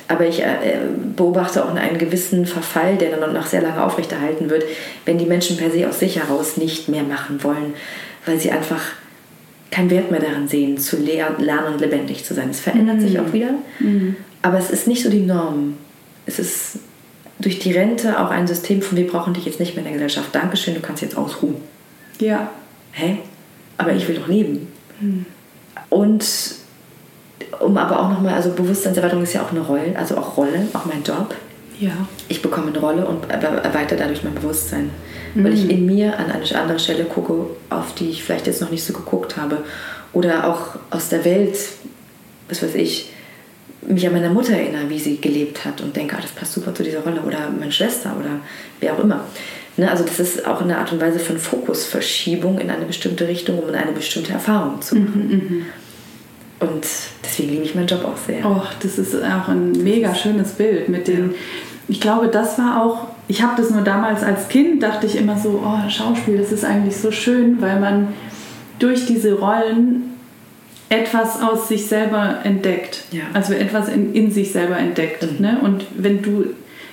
aber ich äh, beobachte auch einen gewissen Verfall, der dann noch sehr lange aufrechterhalten wird, wenn die Menschen per se aus sich heraus nicht mehr machen wollen, weil sie einfach keinen Wert mehr daran sehen, zu lernen und lebendig zu sein. Es verändert mhm. sich auch wieder, mhm. aber es ist nicht so die Norm. Es ist durch die Rente auch ein System von wir brauchen dich jetzt nicht mehr in der Gesellschaft. Dankeschön, du kannst jetzt ausruhen. Ja. Hä? Aber ich will doch leben. Mhm. Und um aber auch nochmal, also Bewusstseinserweiterung ist ja auch eine Rolle, also auch Rolle, auch mein Job. Ja. Ich bekomme eine Rolle und erweitere dadurch mein Bewusstsein. Mhm. Weil ich in mir an eine andere Stelle gucke, auf die ich vielleicht jetzt noch nicht so geguckt habe. Oder auch aus der Welt, was weiß ich, mich an meine Mutter erinnere, wie sie gelebt hat und denke, ah, das passt super zu dieser Rolle. Oder meine Schwester oder wer auch immer. Ne, also das ist auch eine Art und Weise von Fokusverschiebung in eine bestimmte Richtung, um eine bestimmte Erfahrung zu machen. Mhm, mhm. Und deswegen liebe ich meinen Job auch sehr. Oh, das ist auch ein mega schönes Bild mit den. Ja. Ich glaube, das war auch. Ich habe das nur damals als Kind dachte ich immer so, oh Schauspiel, das ist eigentlich so schön, weil man durch diese Rollen etwas aus sich selber entdeckt. Ja. Also etwas in, in sich selber entdeckt. Mhm. Ne? Und wenn du,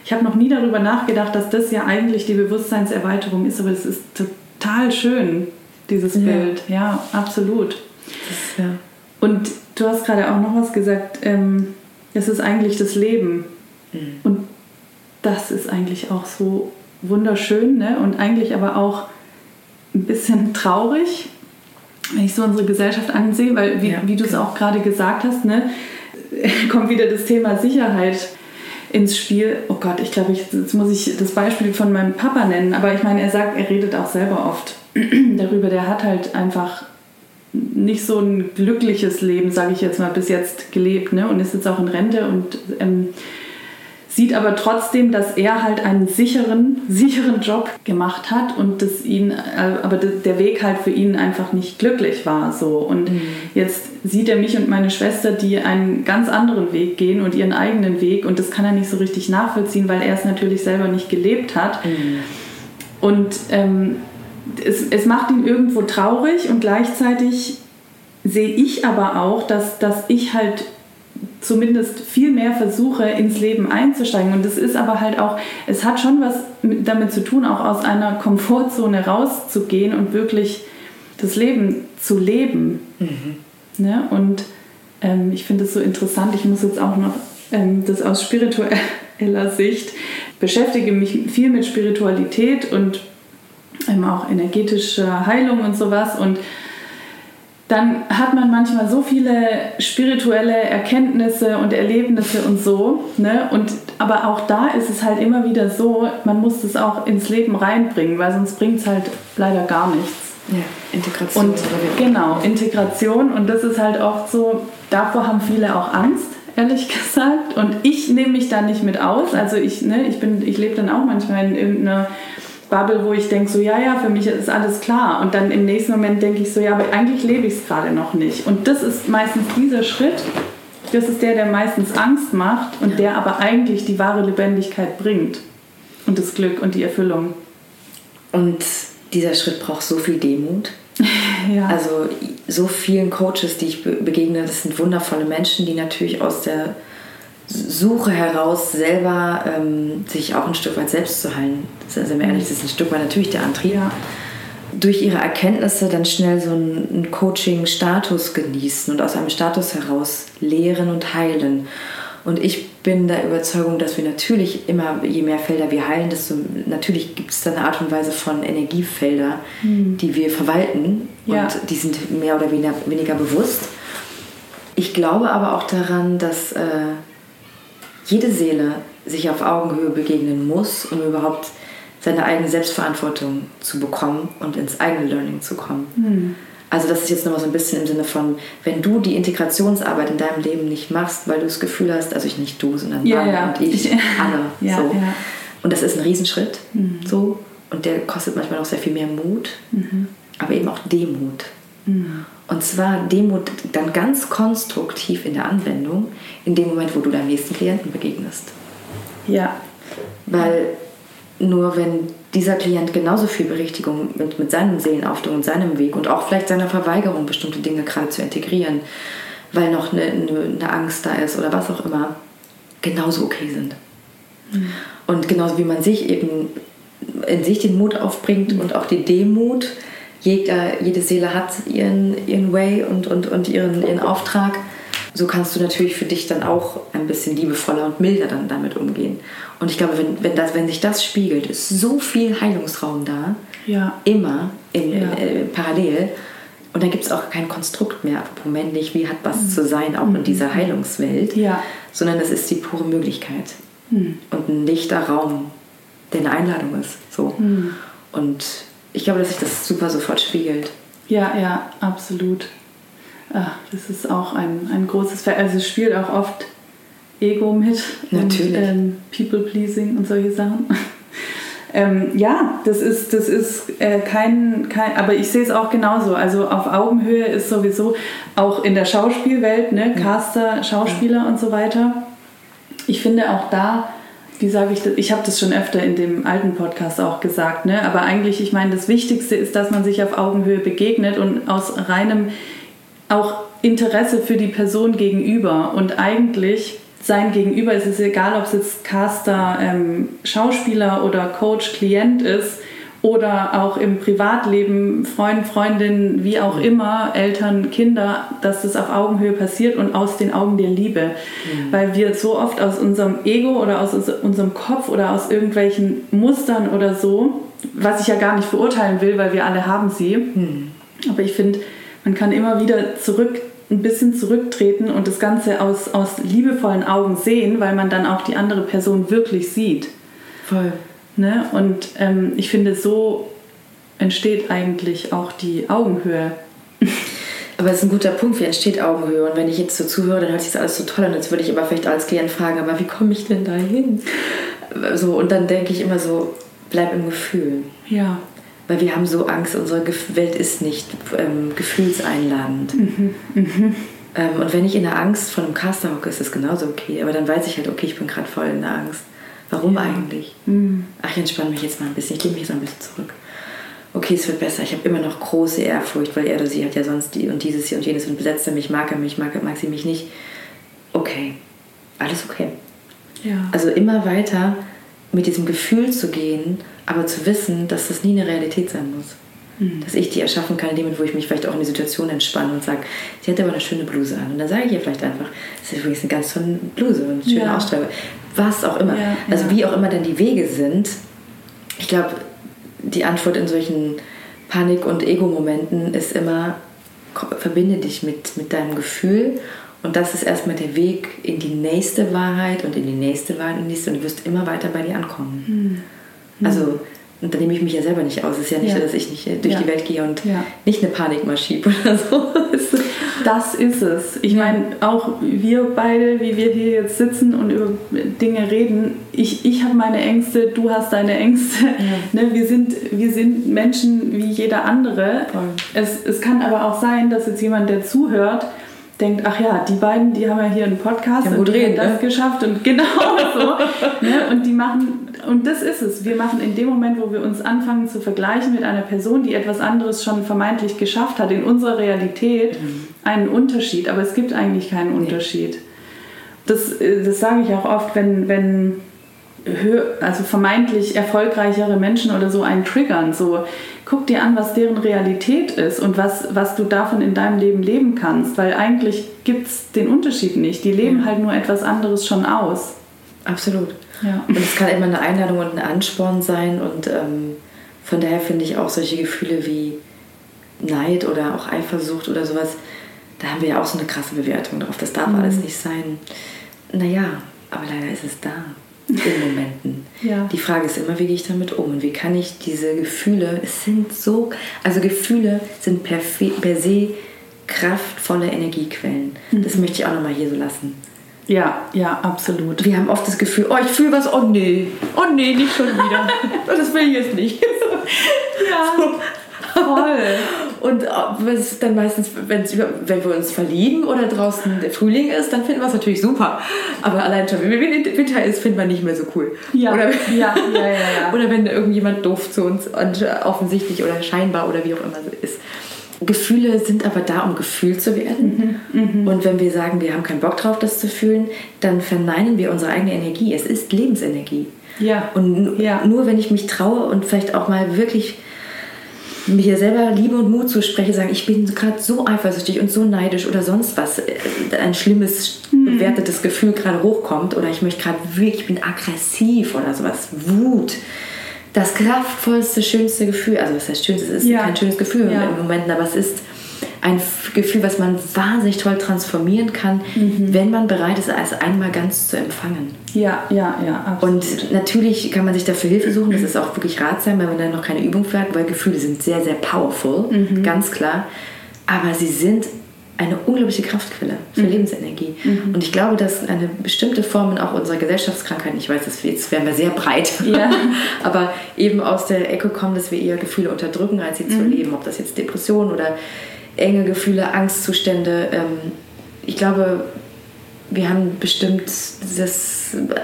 ich habe noch nie darüber nachgedacht, dass das ja eigentlich die Bewusstseinserweiterung ist, aber es ist total schön, dieses ja. Bild. Ja, absolut. Das, ja. Und du hast gerade auch noch was gesagt, ähm, es ist eigentlich das Leben. Mhm. Und das ist eigentlich auch so wunderschön ne? und eigentlich aber auch ein bisschen traurig, wenn ich so unsere Gesellschaft ansehe, weil wie, ja, wie du es auch gerade gesagt hast, ne, kommt wieder das Thema Sicherheit ins Spiel. Oh Gott, ich glaube, ich, jetzt muss ich das Beispiel von meinem Papa nennen, aber ich meine, er sagt, er redet auch selber oft darüber, der hat halt einfach nicht so ein glückliches Leben, sage ich jetzt mal, bis jetzt gelebt ne? und ist jetzt auch in Rente und ähm, sieht aber trotzdem, dass er halt einen sicheren, sicheren Job gemacht hat und dass ihn, äh, aber der Weg halt für ihn einfach nicht glücklich war. So. Und mhm. jetzt sieht er mich und meine Schwester, die einen ganz anderen Weg gehen und ihren eigenen Weg und das kann er nicht so richtig nachvollziehen, weil er es natürlich selber nicht gelebt hat. Mhm. Und ähm, es, es macht ihn irgendwo traurig und gleichzeitig sehe ich aber auch, dass, dass ich halt zumindest viel mehr versuche, ins Leben einzusteigen. Und es ist aber halt auch, es hat schon was damit zu tun, auch aus einer Komfortzone rauszugehen und wirklich das Leben zu leben. Mhm. Ne? Und ähm, ich finde es so interessant, ich muss jetzt auch noch ähm, das aus spiritueller Sicht, beschäftige mich viel mit Spiritualität und ähm, auch energetischer Heilung und sowas und dann hat man manchmal so viele spirituelle Erkenntnisse und Erlebnisse und so. Ne? Und, aber auch da ist es halt immer wieder so, man muss das auch ins Leben reinbringen, weil sonst bringt es halt leider gar nichts. Ja, Integration. Und genau, Integration. Und das ist halt oft so, davor haben viele auch Angst, ehrlich gesagt. Und ich nehme mich da nicht mit aus. Also ich, ne, ich, ich lebe dann auch manchmal in irgendeiner Bubble, wo ich denke, so ja, ja, für mich ist alles klar. Und dann im nächsten Moment denke ich so, ja, aber eigentlich lebe ich es gerade noch nicht. Und das ist meistens dieser Schritt, das ist der, der meistens Angst macht und der aber eigentlich die wahre Lebendigkeit bringt. Und das Glück und die Erfüllung. Und dieser Schritt braucht so viel Demut. ja. Also so vielen Coaches, die ich begegne, das sind wundervolle Menschen, die natürlich aus der Suche heraus, selber ähm, sich auch ein Stück weit selbst zu heilen. Sind wir ehrlich, das ist ein Stück weit natürlich der Antrieb. Ja. Durch ihre Erkenntnisse dann schnell so einen Coaching-Status genießen und aus einem Status heraus lehren und heilen. Und ich bin der Überzeugung, dass wir natürlich immer, je mehr Felder wir heilen, desto natürlich gibt es da eine Art und Weise von Energiefelder, mhm. die wir verwalten ja. und die sind mehr oder weniger, weniger bewusst. Ich glaube aber auch daran, dass äh, jede Seele sich auf Augenhöhe begegnen muss, um überhaupt seine eigene Selbstverantwortung zu bekommen und ins eigene Learning zu kommen. Mhm. Also das ist jetzt nochmal so ein bisschen im Sinne von, wenn du die Integrationsarbeit in deinem Leben nicht machst, weil du das Gefühl hast, also ich nicht du, sondern ja, Mann ja. und ich, alle. ja, so. Ja. Und das ist ein Riesenschritt, mhm. so. Und der kostet manchmal auch sehr viel mehr Mut, mhm. aber eben auch Demut. Und zwar Demut dann ganz konstruktiv in der Anwendung, in dem Moment, wo du deinem nächsten Klienten begegnest. Ja. Weil nur wenn dieser Klient genauso viel Berichtigung mit, mit seinem Seelenauftrag und seinem Weg und auch vielleicht seiner Verweigerung, bestimmte Dinge gerade zu integrieren, weil noch eine, eine, Angst da ist oder was auch immer, genauso okay sind. Mhm. Und genauso wie man sich eben in sich den Mut aufbringt und auch die Demut, jeder, jede Seele hat ihren, ihren Way und, und, und ihren, ihren Auftrag. So kannst du natürlich für dich dann auch ein bisschen liebevoller und milder dann damit umgehen. Und ich glaube, wenn, wenn, das, wenn sich das spiegelt, ist so viel Heilungsraum da. Ja. Immer in, ja. äh, parallel. Und dann gibt es auch kein Konstrukt mehr, apropos männlich, wie hat was mhm. zu sein, auch mhm. in dieser Heilungswelt. Ja. Sondern es ist die pure Möglichkeit. Mhm. Und ein lichter Raum, der eine Einladung ist. So. Mhm. Und ich glaube, dass sich das super sofort spiegelt. Ja, ja, absolut. Ach, das ist auch ein, ein großes Feld. Also es spielt auch oft Ego mit. Natürlich. Und, ähm, People-Pleasing und solche Sachen. ähm, ja, das ist, das ist äh, kein, kein, aber ich sehe es auch genauso. Also auf Augenhöhe ist sowieso auch in der Schauspielwelt, ne, Caster, Schauspieler ja. und so weiter. Ich finde auch da wie sage ich das? Ich habe das schon öfter in dem alten Podcast auch gesagt, ne? aber eigentlich, ich meine, das Wichtigste ist, dass man sich auf Augenhöhe begegnet und aus reinem auch Interesse für die Person gegenüber und eigentlich sein Gegenüber ist es egal, ob es jetzt Caster, ähm, Schauspieler oder Coach, Klient ist oder auch im Privatleben, Freund, Freundin, wie auch mhm. immer, Eltern, Kinder, dass das auf Augenhöhe passiert und aus den Augen der Liebe. Mhm. Weil wir so oft aus unserem Ego oder aus unserem Kopf oder aus irgendwelchen Mustern oder so, was ich ja gar nicht verurteilen will, weil wir alle haben sie. Mhm. Aber ich finde, man kann immer wieder zurück ein bisschen zurücktreten und das Ganze aus, aus liebevollen Augen sehen, weil man dann auch die andere Person wirklich sieht. Voll. Ne? Und ähm, ich finde, so entsteht eigentlich auch die Augenhöhe. Aber es ist ein guter Punkt, wie entsteht Augenhöhe? Und wenn ich jetzt so zuhöre, dann hört sich das alles so toll an. Jetzt würde ich aber vielleicht als Klient fragen, aber wie komme ich denn da hin? So, und dann denke ich immer so, bleib im Gefühl. Ja. Weil wir haben so Angst, unsere Welt ist nicht ähm, gefühlseinladend. Mhm. Mhm. Ähm, und wenn ich in der Angst von einem Caster hocke, ist das genauso okay. Aber dann weiß ich halt, okay, ich bin gerade voll in der Angst. Warum ja. eigentlich? Mhm. Ach, ich entspanne mich jetzt mal ein bisschen. Ich lehne mich so ein bisschen zurück. Okay, es wird besser. Ich habe immer noch große Ehrfurcht, weil er oder sie hat ja sonst die und dieses hier und jenes und besetzt er mich, mag er mich, mag, mag sie mich nicht. Okay, alles okay. Ja. Also immer weiter mit diesem Gefühl zu gehen, aber zu wissen, dass das nie eine Realität sein muss. Mhm. Dass ich die erschaffen kann, in dem Moment, wo ich mich vielleicht auch in die Situation entspanne und sage, sie hat aber eine schöne Bluse an. Und dann sage ich ihr vielleicht einfach, das ist übrigens eine ganz tolle Bluse und eine schöne ja. Ausstrahlung was auch immer. Ja, also wie auch immer denn die Wege sind. Ich glaube, die Antwort in solchen Panik- und Ego-Momenten ist immer, verbinde dich mit, mit deinem Gefühl und das ist erstmal der Weg in die nächste Wahrheit und in die nächste Wahrheit und, nächste, und du wirst immer weiter bei dir ankommen. Mhm. Also und da nehme ich mich ja selber nicht aus. Es ist ja nicht ja. so, dass ich nicht durch ja. die Welt gehe und ja. nicht eine Panik mal schiebe oder so. das ist es. Ich meine, auch wir beide, wie wir hier jetzt sitzen und über Dinge reden, ich, ich habe meine Ängste, du hast deine Ängste. Ne, wir, sind, wir sind Menschen wie jeder andere. Es, es kann aber auch sein, dass jetzt jemand, der zuhört, denkt, ach ja, die beiden, die haben ja hier einen Podcast und die haben das ne? geschafft und genau so. ne? Und die machen, und das ist es. Wir machen in dem Moment, wo wir uns anfangen zu vergleichen mit einer Person, die etwas anderes schon vermeintlich geschafft hat, in unserer Realität mhm. einen Unterschied. Aber es gibt eigentlich keinen Unterschied. Das, äh, das sage ich auch oft, wenn, wenn also vermeintlich erfolgreichere Menschen oder so einen triggern. So, guck dir an, was deren Realität ist und was, was du davon in deinem Leben leben kannst, weil eigentlich gibt es den Unterschied nicht. Die leben ja. halt nur etwas anderes schon aus. Absolut. Ja. Und es kann immer eine Einladung und ein Ansporn sein und ähm, von daher finde ich auch solche Gefühle wie Neid oder auch Eifersucht oder sowas, da haben wir ja auch so eine krasse Bewertung drauf. Das darf mhm. alles nicht sein. Naja, aber leider ist es da in Momenten. Ja. Die Frage ist immer, wie gehe ich damit um und wie kann ich diese Gefühle, es sind so, also Gefühle sind per, per se kraftvolle Energiequellen. Mhm. Das möchte ich auch nochmal hier so lassen. Ja, ja, absolut. Wir haben oft das Gefühl, oh, ich fühle was, oh nee, oh nee, nicht schon wieder. das will ich jetzt nicht. ja, so. voll. Und was dann meistens, wenn wir uns verlieben oder draußen der Frühling ist, dann finden wir es natürlich super. Aber allein schon, wenn Winter ist, finden wir nicht mehr so cool. Ja, oder, ja, ja, ja, ja. Oder wenn irgendjemand doof zu uns und offensichtlich oder scheinbar oder wie auch immer ist. Gefühle sind aber da, um gefühlt zu werden. Mhm, mh. Und wenn wir sagen, wir haben keinen Bock drauf, das zu fühlen, dann verneinen wir unsere eigene Energie. Es ist Lebensenergie. Ja. Und ja. nur wenn ich mich traue und vielleicht auch mal wirklich mir selber Liebe und Mut zuspreche, sagen, ich bin gerade so eifersüchtig und so neidisch oder sonst was, äh, ein schlimmes, mhm. bewertetes Gefühl gerade hochkommt oder ich möchte gerade wirklich, ich bin aggressiv oder sowas, Wut. Das kraftvollste, schönste Gefühl, also was heißt schönste, es ist ja. kein schönes Gefühl ja. im Moment, aber es ist ein Gefühl, was man wahnsinnig toll transformieren kann, mhm. wenn man bereit ist, es einmal ganz zu empfangen. Ja, ja, ja. Absolut. Und natürlich kann man sich dafür Hilfe suchen, das ist auch wirklich ratsam, wenn man da noch keine Übung für hat, weil Gefühle sind sehr, sehr powerful, mhm. ganz klar. Aber sie sind eine unglaubliche Kraftquelle für mhm. Lebensenergie. Mhm. Und ich glaube, dass eine bestimmte Form auch unserer Gesellschaftskrankheit, ich weiß, jetzt werden wir sehr breit, ja. aber eben aus der Ecke kommen, dass wir eher Gefühle unterdrücken, als sie zu mhm. leben. Ob das jetzt Depression oder enge Gefühle, Angstzustände. Ähm, ich glaube, wir haben bestimmt diese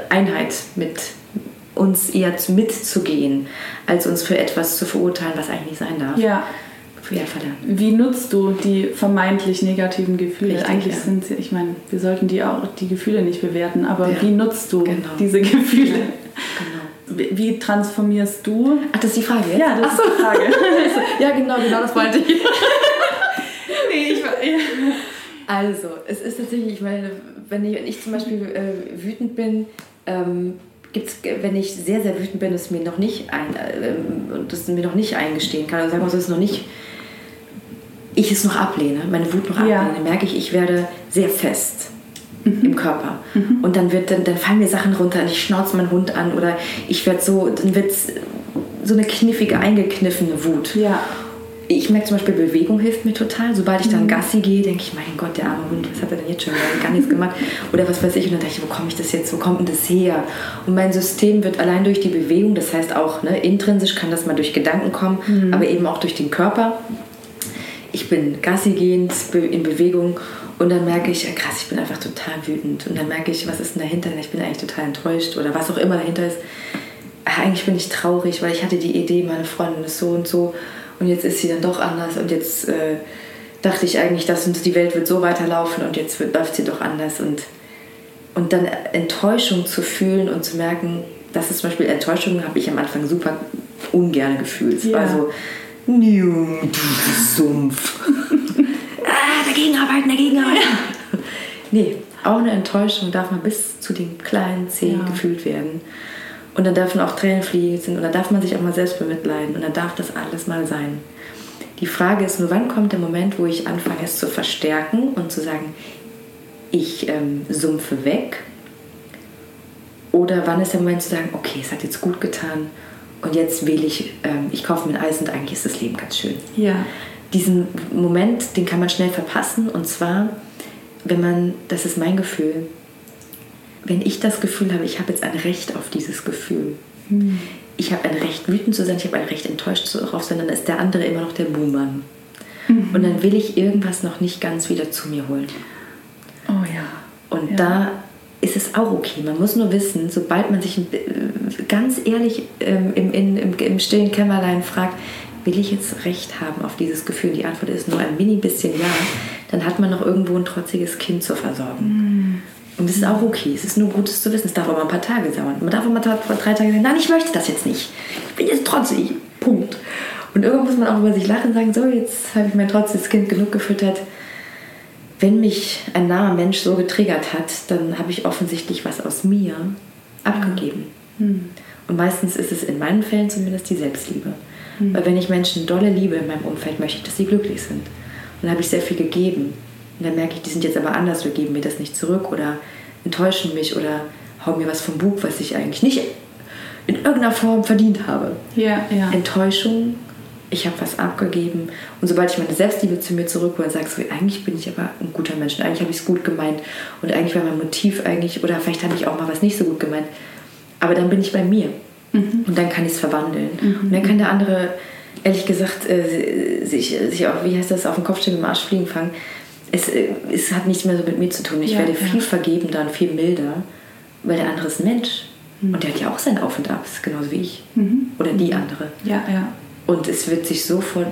Einheit mit uns eher mitzugehen, als uns für etwas zu verurteilen, was eigentlich nicht sein darf. Ja. Ja, Wie nutzt du die vermeintlich negativen Gefühle? Richtig, Eigentlich ja. sind sie, ich meine, wir sollten die auch die Gefühle nicht bewerten, aber ja. wie nutzt du genau. diese Gefühle? Genau wie transformierst du? Ach, das ist die Frage jetzt? Ja, das Ach so. ist die Frage. ja, genau, genau das meinte ich. nee, ich, ja. Also, es ist tatsächlich, ich meine, wenn ich, wenn ich zum Beispiel äh, wütend bin, ähm, gibt's, wenn ich sehr, sehr wütend bin, es mir noch nicht ein, äh, das mir noch nicht eingestehen kann, oder sagen wir es ist noch nicht, ich es noch ablehne, meine Wut noch Ja. ablehne, merke ich, ich werde sehr fest im Körper. Und dann, wird, dann, dann fallen mir Sachen runter und ich schnauze meinen Hund an oder ich werde so, dann wird so eine kniffige, eingekniffene Wut. ja. Ich merke zum Beispiel, Bewegung hilft mir total. Sobald ich dann Gassi gehe, denke ich, mein Gott, der arme Hund, was hat er denn jetzt schon wieder? Gar nichts gemacht. Oder was weiß ich. Und dann denke ich, wo komme ich das jetzt, wo kommt denn das her? Und mein System wird allein durch die Bewegung, das heißt auch ne, intrinsisch kann das mal durch Gedanken kommen, aber eben auch durch den Körper. Ich bin Gassi gehend in Bewegung und dann merke ich, krass, ich bin einfach total wütend. Und dann merke ich, was ist denn dahinter? Ich bin eigentlich total enttäuscht oder was auch immer dahinter ist. Eigentlich bin ich traurig, weil ich hatte die Idee, meine Freundin ist so und so und jetzt ist sie dann doch anders und jetzt äh, dachte ich eigentlich, dass uns die Welt wird so weiterlaufen und jetzt wird, läuft sie doch anders und, und dann Enttäuschung zu fühlen und zu merken, das ist zum Beispiel Enttäuschung, habe ich am Anfang super ungern gefühlt. Ja. so, "Niu, du Sumpf. ah, dagegen arbeiten, dagegen arbeiten. nee, auch eine Enttäuschung darf man bis zu den kleinen Zehen Ja. gefühlt werden. Und dann dürfen auch Tränen fließen und dann darf man sich auch mal selbst bemitleiden und dann darf das alles mal sein. Die Frage ist nur, wann kommt der Moment, wo ich anfange, es zu verstärken und zu sagen, ich ähm, sumpfe weg? Oder wann ist der Moment zu sagen, okay, es hat jetzt gut getan und jetzt wähle ich, ähm, ich kaufe mir ein Eis und eigentlich ist das Leben ganz schön Ja. diesen Moment, den kann man schnell verpassen. Und zwar, wenn man, das ist mein Gefühl, wenn ich das Gefühl habe, ich habe jetzt ein Recht auf dieses Gefühl. Ich habe ein Recht, wütend zu sein, ich habe ein Recht, enttäuscht zu drauf sein, dann ist der andere immer noch der Buhmann. Und dann will ich irgendwas noch nicht ganz wieder zu mir holen. Oh ja. Und Ja. da ist es auch okay. Man muss nur wissen, sobald man sich bi- ganz ehrlich ähm, im, in, im, im stillen Kämmerlein fragt, will ich jetzt Recht haben auf dieses Gefühl? Die Antwort ist nur ein mini bisschen ja. Dann hat man noch irgendwo ein trotziges Kind zu versorgen. Und das ist auch okay. Es ist nur Gutes zu wissen. Es darf auch mal ein paar Tage dauern. Man darf auch mal drei Tage sagen, nein, ich möchte das jetzt nicht. Ich bin jetzt trotzig. Punkt. Und irgendwann muss man auch über sich lachen und sagen, so, jetzt habe ich mein trotziges Kind genug gefüttert wenn mich ein naher Mensch so getriggert hat, dann habe ich offensichtlich was aus mir abgegeben. Und meistens ist es in meinen Fällen zumindest die Selbstliebe. Weil wenn ich Menschen dolle liebe in meinem Umfeld, möchte ich, dass sie glücklich sind. Und dann habe ich sehr viel gegeben. Und dann merke ich, die sind jetzt aber anders oder geben mir das nicht zurück oder enttäuschen mich oder hauen mir was vom Bug, was ich eigentlich nicht in irgendeiner Form verdient habe. Ja, ja. Enttäuschung, ich habe was abgegeben. Und sobald ich meine Selbstliebe zu mir zurückhole sage, so, eigentlich bin ich aber ein guter Mensch und eigentlich habe ich es gut gemeint und eigentlich war mein Motiv eigentlich, oder vielleicht habe ich auch mal was nicht so gut gemeint, aber dann bin ich bei mir und dann kann ich es verwandeln. Und dann kann der andere, ehrlich gesagt, äh, sich, sich auch, wie heißt das, auf den Kopf stellen, im Arsch fliegen fangen. Es, äh, es hat nichts mehr so mit mir zu tun. Ich Ja, werde ja. viel vergebender und viel milder, weil der andere ist ein Mensch. Und der hat ja auch sein Auf und Abs, genauso wie ich. Oder die andere. Ja, ja. Und es wird sich sofort,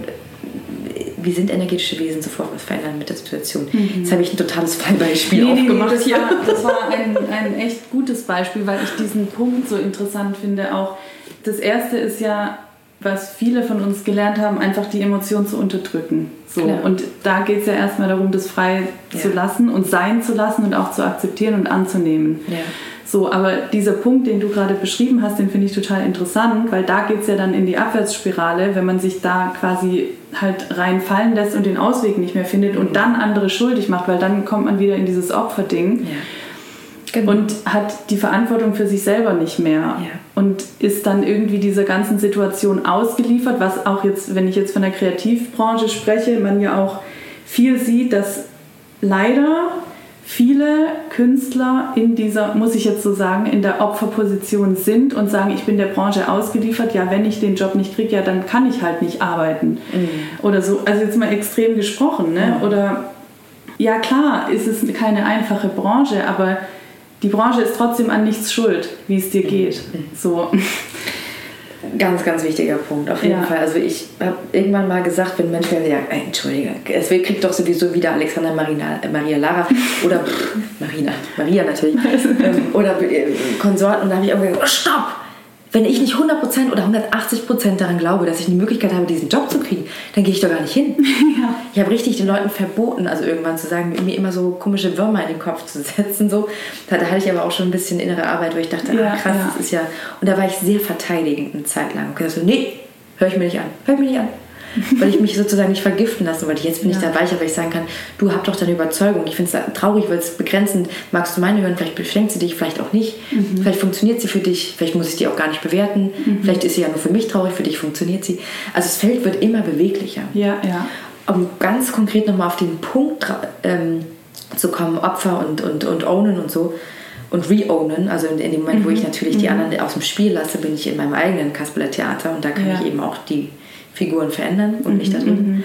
wir sind energetische Wesen, sofort was verändern mit der Situation. Jetzt habe ich ein totales Fallbeispiel Nee, nee, nee, aufgemacht das war, das war ein, ein echt gutes Beispiel, weil ich diesen Punkt so interessant finde. Auch das erste ist ja, was viele von uns gelernt haben, einfach die Emotion zu unterdrücken. So. Klar. Und da geht es ja erstmal darum, das frei Ja. zu lassen und sein zu lassen und auch zu akzeptieren und anzunehmen. Ja. So, aber dieser Punkt, den du gerade beschrieben hast, den finde ich total interessant, weil da geht es ja dann in die Abwärtsspirale, wenn man sich da quasi halt reinfallen lässt und den Ausweg nicht mehr findet und dann andere schuldig macht, weil dann kommt man wieder in dieses Opferding Ja. Genau. und hat die Verantwortung für sich selber nicht mehr Ja. und ist dann irgendwie dieser ganzen Situation ausgeliefert, was auch jetzt, wenn ich jetzt von der Kreativbranche spreche, man ja auch viel sieht, dass leider viele Künstler in dieser, muss ich jetzt so sagen, in der Opferposition sind und sagen, ich bin der Branche ausgeliefert, ja, wenn ich den Job nicht kriege, ja, dann kann ich halt nicht arbeiten. Oder so, also jetzt mal extrem gesprochen, ne? Oder ja klar, ist es keine einfache Branche, aber die Branche ist trotzdem an nichts schuld, wie es dir geht. So. Ganz, ganz wichtiger Punkt, auf jeden Ja. Fall. Also ich habe irgendwann mal gesagt, wenn Menschen ja, ey, Entschuldige, es kriegt doch sowieso wieder Alexander Marina, äh, Maria Lara oder pff, Marina, Maria natürlich, ähm, oder äh, Konsorten und da habe ich auch gesagt, oh, stopp! Wenn ich nicht 100% oder 180% daran glaube, dass ich eine Möglichkeit habe, diesen Job zu kriegen, dann gehe ich doch gar nicht hin. Ja. Ich habe richtig den Leuten verboten, also irgendwann zu sagen, mir immer so komische Würmer in den Kopf zu setzen. So. Da, hatte ich aber auch schon ein bisschen innere Arbeit, wo ich dachte, ja, ah, krass, ja. das ist ja. Und da war ich sehr verteidigend eine Zeit lang. Und so, nee, höre ich mir nicht an, höre ich mir nicht an weil ich mich sozusagen nicht vergiften lasse, weil ich jetzt bin ja. ich dabei, weil ich sagen kann, du hab doch deine Überzeugung. Ich finde es traurig, weil es begrenzend, magst du meine hören, vielleicht beschränkt sie dich, vielleicht auch nicht. Mhm. Vielleicht funktioniert sie für dich, vielleicht muss ich die auch gar nicht bewerten. Mhm. Vielleicht ist sie ja nur für mich traurig, für dich funktioniert sie. Also das Feld wird immer beweglicher. Ja, ja. Um ganz konkret nochmal auf den Punkt ähm, zu kommen, Opfer und, und, und Ownen und so, und re-ownen. Also in, dem Moment, mhm. wo ich natürlich die mhm. anderen aus dem Spiel lasse, bin ich in meinem eigenen Kasperler Theater und da kann ja. ich eben auch die Figuren verändern und nicht da drin. Mhm.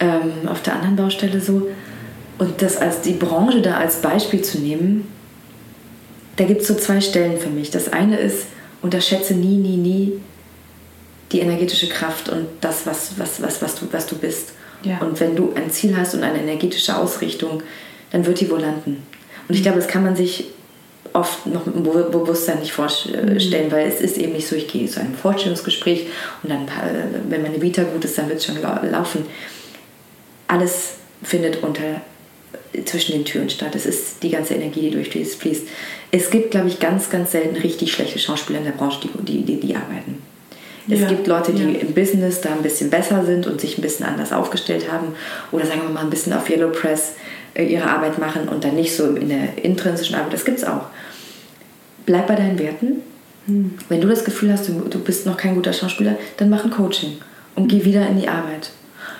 Ähm, auf der anderen Baustelle so. Und das als die Branche da als Beispiel zu nehmen, da gibt es so zwei Stellen für mich. Das eine ist, unterschätze nie, nie, nie die energetische Kraft und das, was, was, was, was, du, was du bist. Ja. Und wenn du ein Ziel hast und eine energetische Ausrichtung, dann wird die wohl landen. Und ich glaube, das kann man sich oft noch mit dem Bewusstsein nicht vorstellen, mhm. weil es ist eben nicht so, ich gehe zu einem Vorstellungsgespräch und dann, wenn meine Vita gut ist, dann wird es schon laufen. Alles findet unter zwischen den Türen statt. Es ist die ganze Energie, die durchfließt. Es gibt, glaube ich, ganz, ganz selten richtig schlechte Schauspieler in der Branche, die, die, die arbeiten. Es ja, gibt Leute, die ja. im Business da ein bisschen besser sind und sich ein bisschen anders aufgestellt haben oder sagen wir mal ein bisschen auf Yellow Press äh, ihre Arbeit machen und dann nicht so in der intrinsischen Arbeit. Das gibt es auch. Bleib bei deinen Werten. Hm. Wenn du das Gefühl hast, du, du bist noch kein guter Schauspieler, dann mach ein Coaching und geh wieder in die Arbeit.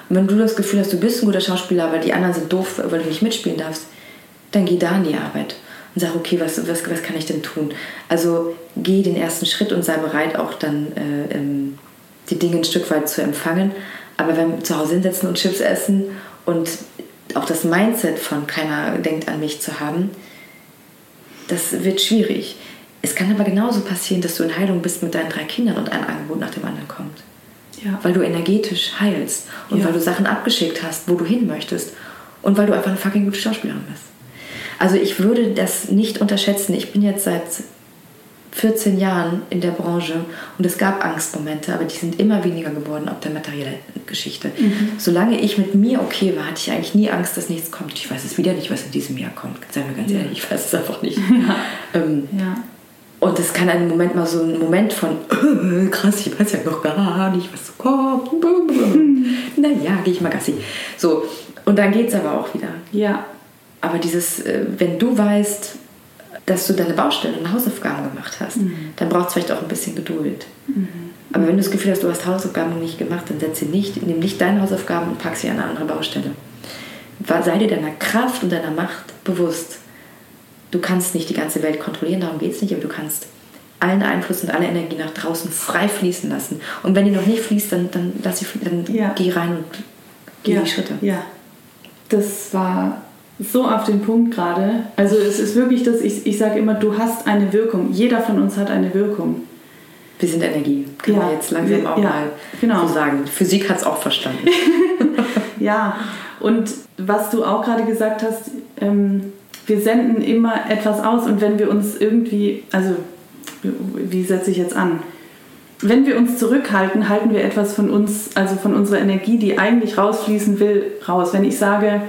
Und wenn du das Gefühl hast, du bist ein guter Schauspieler, aber die anderen sind doof, weil du nicht mitspielen darfst, dann geh da in die Arbeit und sag, okay, was, was, was kann ich denn tun? Also geh den ersten Schritt und sei bereit, auch dann äh, ähm, die Dinge ein Stück weit zu empfangen. Aber wenn wir zu Hause hinsetzen und Chips essen und auch das Mindset von keiner denkt an mich zu haben, das wird schwierig. Es kann aber genauso passieren, dass du in Heilung bist mit deinen drei Kindern und ein Angebot nach dem anderen kommt. Ja. Weil du energetisch heilst und ja. weil du Sachen abgeschickt hast, wo du hin möchtest und weil du einfach eine fucking gute Schauspielerin bist. Also ich würde das nicht unterschätzen. Ich bin jetzt seit 14 Jahren in der Branche und es gab Angstmomente, aber die sind immer weniger geworden auf der materiellen Geschichte. Mhm. Solange ich mit mir okay war, hatte ich eigentlich nie Angst, dass nichts kommt. Ich weiß es wieder nicht, was in diesem Jahr kommt. Seien wir ganz ja. ehrlich, ich weiß es einfach nicht. Ja. Ähm, ja. Und es kann einen Moment mal so ein Moment von, äh, krass, ich weiß ja noch gar nicht, was kommt. Mhm. naja, gehe ich mal Gassi. So, und dann geht es aber auch wieder. Ja. Aber dieses, äh, wenn du weißt, dass du deine Baustelle und Hausaufgaben gemacht hast, mhm. dann braucht es vielleicht auch ein bisschen Geduld. Mhm. Aber wenn du das Gefühl hast, du hast Hausaufgaben nicht gemacht, dann setze nicht, nimm nicht deine Hausaufgaben und pack sie an eine andere Baustelle. Sei dir deiner Kraft und deiner Macht bewusst. Du kannst nicht die ganze Welt kontrollieren, darum geht es nicht, aber du kannst allen Einfluss und alle Energie nach draußen frei fließen lassen. Und wenn die noch nicht fließt, dann, dann, lass sie, dann ja. geh rein und geh ja. die Schritte. Ja, das war so auf den Punkt gerade. Also es ist wirklich das, ich, ich sage immer, du hast eine Wirkung. Jeder von uns hat eine Wirkung. Wir sind Energie, kann ja, man jetzt langsam wir, auch ja, mal genau. so sagen. Physik hat es auch verstanden. ja, und was du auch gerade gesagt hast, ähm, wir senden immer etwas aus und wenn wir uns irgendwie, also wie setze ich jetzt an? Wenn wir uns zurückhalten, halten wir etwas von uns, also von unserer Energie, die eigentlich rausfließen will, raus. Wenn ich sage,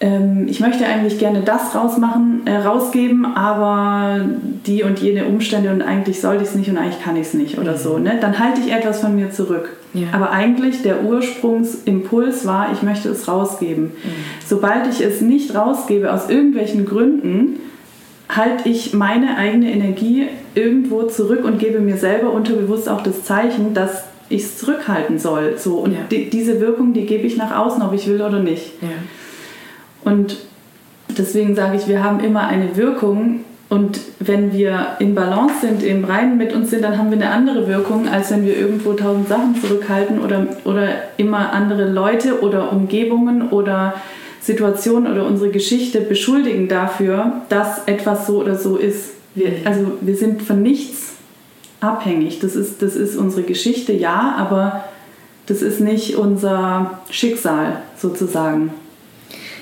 ähm, ich möchte eigentlich gerne das rausmachen, äh, rausgeben, aber die und jene Umstände und eigentlich sollte ich es nicht und eigentlich kann ich es nicht oder mhm. so. Ne? Dann halte ich etwas von mir zurück. Ja. Aber eigentlich der Ursprungsimpuls war, ich möchte es rausgeben. Mhm. Sobald ich es nicht rausgebe, aus irgendwelchen Gründen, halte ich meine eigene Energie irgendwo zurück und gebe mir selber unterbewusst auch das Zeichen, dass ich es zurückhalten soll. So. Und ja. die, diese Wirkung, die gebe ich nach außen, ob ich will oder nicht. Ja. Und deswegen sage ich, wir haben immer eine Wirkung. Und wenn wir in Balance sind, im Reinen mit uns sind, dann haben wir eine andere Wirkung, als wenn wir irgendwo tausend Sachen zurückhalten oder, oder immer andere Leute oder Umgebungen oder Situationen oder unsere Geschichte beschuldigen dafür, dass etwas so oder so ist. Wir, also wir sind von nichts abhängig. Das ist, das ist unsere Geschichte, ja, aber das ist nicht unser Schicksal sozusagen.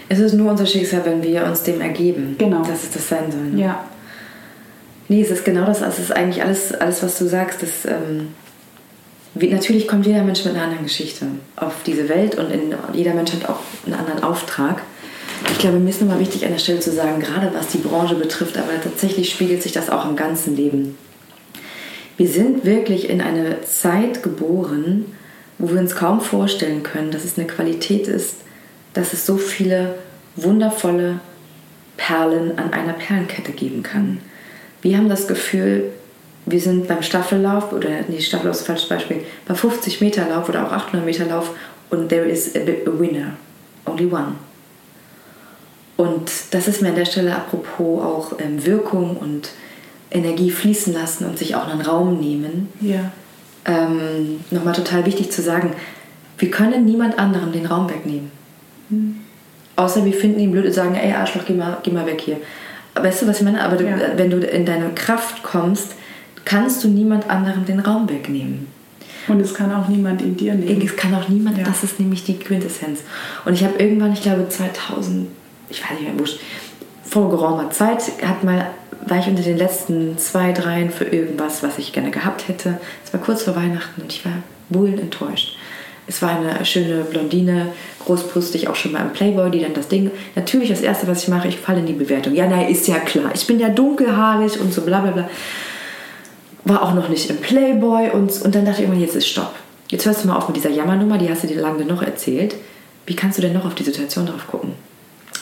Es ist nur unser Schicksal, wenn wir uns dem ergeben. Genau. Dass es das sein soll. Ne? Ja. Nee, es ist genau das. Also es ist eigentlich alles, alles was du sagst. Das, ähm, wie, natürlich kommt jeder Mensch mit einer anderen Geschichte auf diese Welt und in, jeder Mensch hat auch einen anderen Auftrag. Ich glaube, mir ist nochmal wichtig an der Stelle zu sagen, gerade was die Branche betrifft, aber tatsächlich spiegelt sich das auch im ganzen Leben. Wir sind wirklich in eine Zeit geboren, wo wir uns kaum vorstellen können, dass es eine Qualität ist, dass es so viele wundervolle Perlen an einer Perlenkette geben kann. Wir haben das Gefühl, wir sind beim Staffellauf, oder nee, Staffellauf ist ein falsches Beispiel, bei 50 Meter Lauf oder auch 800 Meter Lauf und there is a, a winner, only one. Und das ist mir an der Stelle apropos auch ähm, Wirkung und Energie fließen lassen und sich auch einen Raum nehmen. Ja. Ähm, Nochmal total wichtig zu sagen, wir können niemand anderem den Raum wegnehmen. Mhm. Außer wir finden ihn blöd und sagen, ey Arschloch, geh mal, geh mal weg hier. Weißt du, was ich meine? Aber ja. du, wenn du in deine Kraft kommst, kannst du niemand anderem den Raum wegnehmen. Und es kann auch niemand in dir nehmen. Es kann auch niemand, ja. das ist nämlich die Quintessenz. Und ich habe irgendwann, ich glaube 2000, ich weiß nicht mehr, wurscht, vor geraumer Zeit hat mal, war ich unter den letzten zwei, dreien für irgendwas, was ich gerne gehabt hätte. Es war kurz vor Weihnachten und ich war wohl enttäuscht. Es war eine schöne Blondine, großbrüstig, auch schon mal im Playboy, die dann das Ding. Natürlich, das Erste, was ich mache, ich falle in die Bewertung. Ja, naja, ist ja klar. Ich bin ja dunkelhaarig und so bla bla bla. War auch noch nicht im Playboy und, und dann dachte ich irgendwann, jetzt ist Stopp. Jetzt hörst du mal auf mit dieser Jammernummer, die hast du dir lange genug erzählt. Wie kannst du denn noch auf die Situation drauf gucken?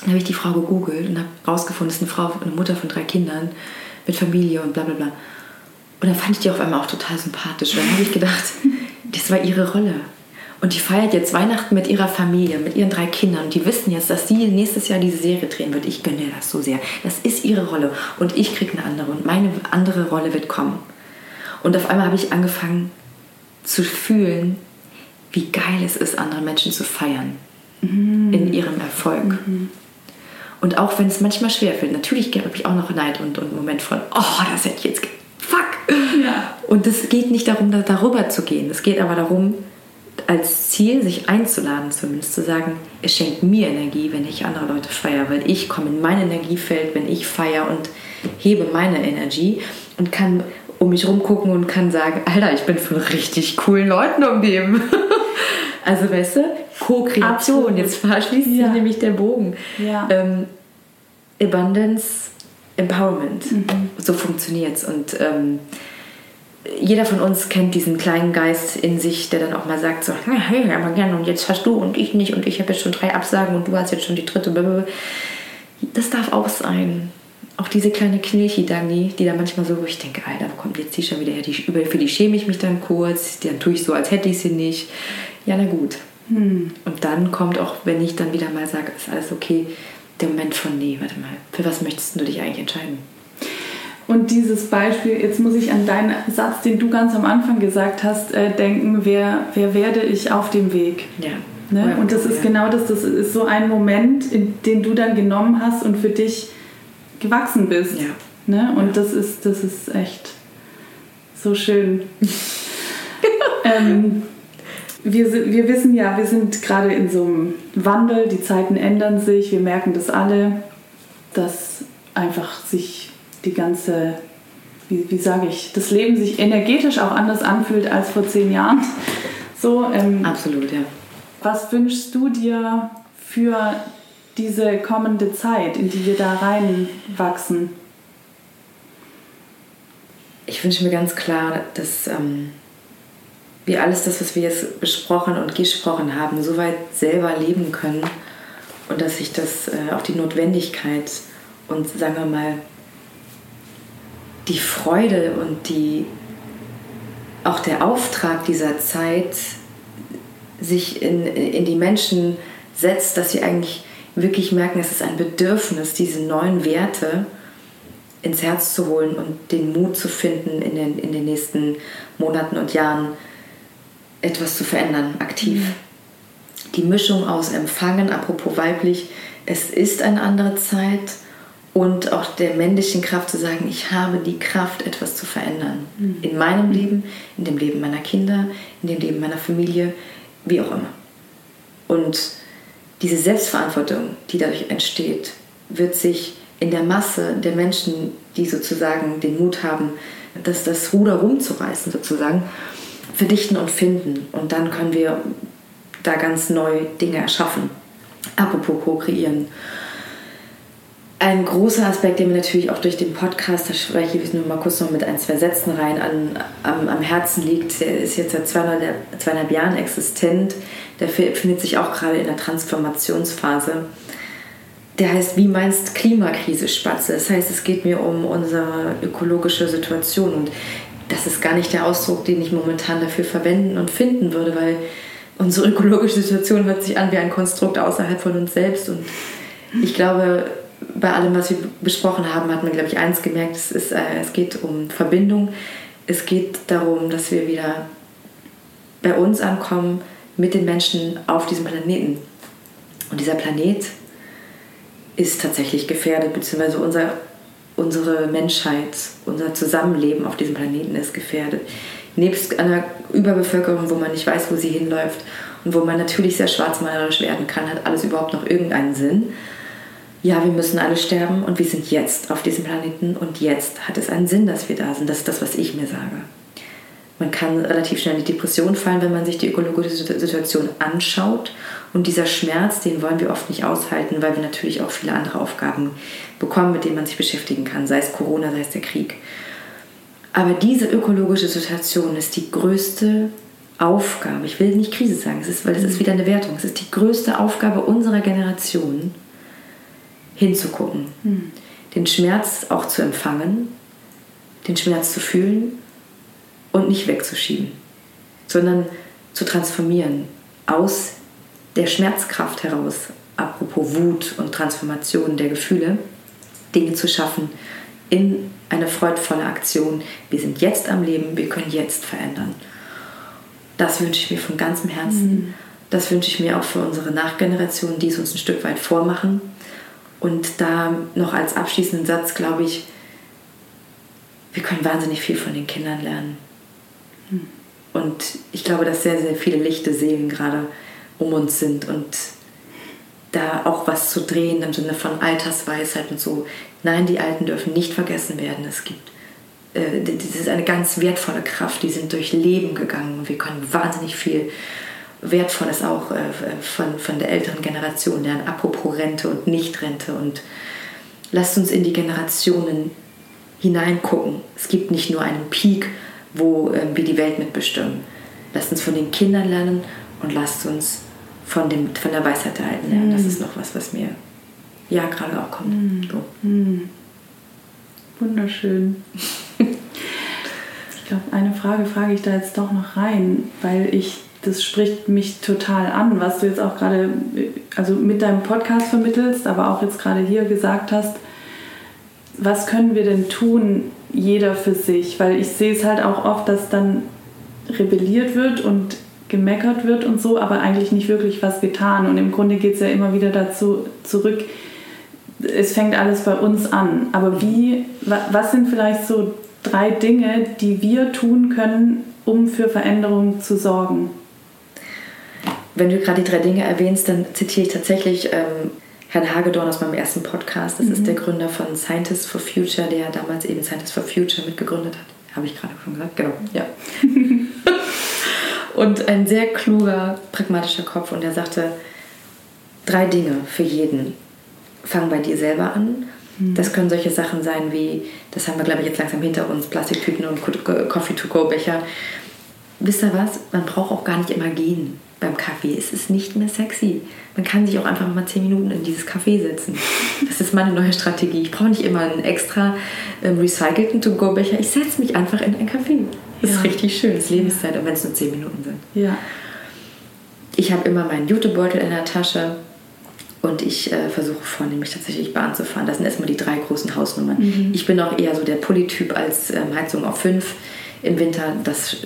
Dann habe ich die Frau gegoogelt und habe rausgefunden, es ist eine Frau, eine Mutter von drei Kindern mit Familie und bla bla bla. Und dann fand ich die auf einmal auch total sympathisch. Und dann habe ich gedacht, das war ihre Rolle. Und die feiert jetzt Weihnachten mit ihrer Familie, mit ihren drei Kindern. Und die wissen jetzt, dass sie nächstes Jahr diese Serie drehen wird. Ich gönne das so sehr. Das ist ihre Rolle. Und ich kriege eine andere. Und meine andere Rolle wird kommen. Und auf einmal habe ich angefangen zu fühlen, wie geil es ist, andere Menschen zu feiern. Mhm. In ihrem Erfolg. Mhm. Und auch wenn es manchmal schwerfällt, natürlich habe ich auch noch Neid und, und einen Moment von, oh, das hätte ich jetzt. Fuck! Ja. Und es geht nicht darum, da, darüber zu gehen. Es geht aber darum, als Ziel, sich einzuladen, zumindest zu sagen, es schenkt mir Energie, wenn ich andere Leute feiere, weil ich komme in mein Energiefeld, wenn ich feiere und hebe meine Energie und kann um mich rumgucken und kann sagen, Alter, ich bin von richtig coolen Leuten umgeben. also weißt du, Co-Kreation, jetzt verschließt ja. sich nämlich der Bogen. Ja. Ähm, Abundance, Empowerment, mhm. so funktioniert es. Und ähm, jeder von uns kennt diesen kleinen Geist in sich, der dann auch mal sagt so, hey, aber gerne und jetzt hast du und ich nicht und ich habe jetzt schon drei Absagen und du hast jetzt schon die dritte. Das darf auch sein. Auch diese kleine Knilchi-Dani, die da manchmal so, wo ich denke, Alter, wo kommt jetzt die schon wieder her? Die, für die schäme ich mich dann kurz, dann tue ich so, als hätte ich sie nicht. Ja, na gut. Hm. Und dann kommt auch, wenn ich dann wieder mal sage, ist alles okay, der Moment von, nee, warte mal, für was möchtest du dich eigentlich entscheiden? Und dieses Beispiel, jetzt muss ich an deinen Satz, den du ganz am Anfang gesagt hast, äh, denken, wer, wer werde ich auf dem Weg? Ja. Ne? Und das ist ja. genau das, das ist so ein Moment, in, den du dann genommen hast und für dich gewachsen bist. Ja. Ne? Und ja. das, ist, das ist echt so schön. ähm, wir, wir wissen ja, wir sind gerade in so einem Wandel, die Zeiten ändern sich, wir merken das alle, dass einfach sich die ganze, wie, wie sage ich, das Leben sich energetisch auch anders anfühlt als vor zehn Jahren. So, ähm, Absolut, ja. Was wünschst du dir für diese kommende Zeit, in die wir da reinwachsen? Ich wünsche mir ganz klar, dass ähm, wir alles das, was wir jetzt besprochen und gesprochen haben, so weit selber leben können und dass sich das äh, auch die Notwendigkeit und sagen wir mal die Freude und die, auch der Auftrag dieser Zeit sich in, in die Menschen setzt, dass sie eigentlich wirklich merken, es ist ein Bedürfnis, diese neuen Werte ins Herz zu holen und den Mut zu finden, in den, in den nächsten Monaten und Jahren etwas zu verändern, aktiv. Mhm. Die Mischung aus Empfangen, apropos weiblich, es ist eine andere Zeit und auch der männlichen Kraft zu sagen, ich habe die Kraft, etwas zu verändern. Mhm. In meinem Leben, in dem Leben meiner Kinder, in dem Leben meiner Familie, wie auch immer. Und diese Selbstverantwortung, die dadurch entsteht, wird sich in der Masse der Menschen, die sozusagen den Mut haben, das, das Ruder rumzureißen sozusagen, verdichten und finden. Und dann können wir da ganz neu Dinge erschaffen. Apropos co-kreieren. Ein großer Aspekt, der mir natürlich auch durch den Podcast, da spreche ich nur mal kurz noch mit ein, zwei Sätzen rein, an, am, am Herzen liegt, der ist jetzt seit zweieinhalb, zweieinhalb Jahren existent, der befindet sich auch gerade in der Transformationsphase. Der heißt Wie meinst Klimakrise Spatze? Das heißt, es geht mir um unsere ökologische Situation und das ist gar nicht der Ausdruck, den ich momentan dafür verwenden und finden würde, weil unsere ökologische Situation hört sich an wie ein Konstrukt außerhalb von uns selbst und ich glaube, bei allem, was wir besprochen haben, hat man, glaube ich, eins gemerkt, es, ist, äh, es geht um Verbindung. Es geht darum, dass wir wieder bei uns ankommen mit den Menschen auf diesem Planeten. Und dieser Planet ist tatsächlich gefährdet, beziehungsweise unser, unsere Menschheit, unser Zusammenleben auf diesem Planeten ist gefährdet. Nebst einer Überbevölkerung, wo man nicht weiß, wo sie hinläuft und wo man natürlich sehr schwarzmalerisch werden kann, hat alles überhaupt noch irgendeinen Sinn ja, wir müssen alle sterben und wir sind jetzt auf diesem Planeten und jetzt hat es einen Sinn, dass wir da sind. Das ist das, was ich mir sage. Man kann relativ schnell in die Depression fallen, wenn man sich die ökologische Situation anschaut. Und dieser Schmerz, den wollen wir oft nicht aushalten, weil wir natürlich auch viele andere Aufgaben bekommen, mit denen man sich beschäftigen kann, sei es Corona, sei es der Krieg. Aber diese ökologische Situation ist die größte Aufgabe. Ich will nicht Krise sagen, es ist, weil es ist wieder eine Wertung. Es ist die größte Aufgabe unserer Generation, hinzugucken, mhm. den Schmerz auch zu empfangen, den Schmerz zu fühlen und nicht wegzuschieben, sondern zu transformieren aus der Schmerzkraft heraus, apropos Wut und Transformation der Gefühle, Dinge zu schaffen in eine freudvolle Aktion. Wir sind jetzt am Leben, wir können jetzt verändern. Das wünsche ich mir von ganzem Herzen. Mhm. Das wünsche ich mir auch für unsere Nachgenerationen, die es uns ein Stück weit vormachen. Und da noch als abschließenden Satz glaube ich, wir können wahnsinnig viel von den Kindern lernen. Hm. Und ich glaube, dass sehr, sehr viele lichte Seelen gerade um uns sind und da auch was zu drehen im Sinne von Altersweisheit und so. Nein, die Alten dürfen nicht vergessen werden. Es gibt, äh, das ist eine ganz wertvolle Kraft, die sind durch Leben gegangen und wir können wahnsinnig viel Wertvolles auch äh, von, von der älteren Generation lernen, apropos Rente und Nichtrente. Und lasst uns in die Generationen hineingucken. Es gibt nicht nur einen Peak, wo äh, wir die Welt mitbestimmen. Lasst uns von den Kindern lernen und lasst uns von, dem, von der Weisheit der Alten lernen. Mm. Das ist noch was, was mir ja gerade auch kommt. Mm. So. Mm. Wunderschön. ich glaube, eine Frage frage ich da jetzt doch noch rein, weil ich das spricht mich total an, was du jetzt auch gerade, also mit deinem Podcast vermittelst, aber auch jetzt gerade hier gesagt hast. Was können wir denn tun, jeder für sich? Weil ich sehe es halt auch oft, dass dann rebelliert wird und gemeckert wird und so, aber eigentlich nicht wirklich was getan. Und im Grunde geht es ja immer wieder dazu zurück, es fängt alles bei uns an. Aber wie, was sind vielleicht so drei Dinge, die wir tun können, um für Veränderungen zu sorgen? Wenn du gerade die drei Dinge erwähnst, dann zitiere ich tatsächlich ähm, Herrn Hagedorn aus meinem ersten Podcast. Das mhm. ist der Gründer von Scientists for Future, der damals eben Scientists for Future mitgegründet hat. Habe ich gerade schon gesagt? Genau, ja. und ein sehr kluger, pragmatischer Kopf. Und er sagte, drei Dinge für jeden. Fang bei dir selber an. Mhm. Das können solche Sachen sein wie, das haben wir glaube ich jetzt langsam hinter uns, Plastiktüten und Coffee-to-go-Becher. Wisst ihr was? Man braucht auch gar nicht immer gehen beim Kaffee. Es ist nicht mehr sexy. Man kann sich auch einfach mal zehn Minuten in dieses Café setzen. Das ist meine neue Strategie. Ich brauche nicht immer einen extra ähm, recycelten To-Go-Becher. Ich setze mich einfach in ein Café. Das ja. ist richtig schön. Das ist Lebenszeit, ja. wenn es nur zehn Minuten sind. Ja. Ich habe immer meinen Jutebeutel in der Tasche und ich äh, versuche vornehmlich tatsächlich Bahn zu fahren. Das sind erstmal die drei großen Hausnummern. Mhm. Ich bin auch eher so der Polytyp als ähm, Heizung auf fünf im Winter. Das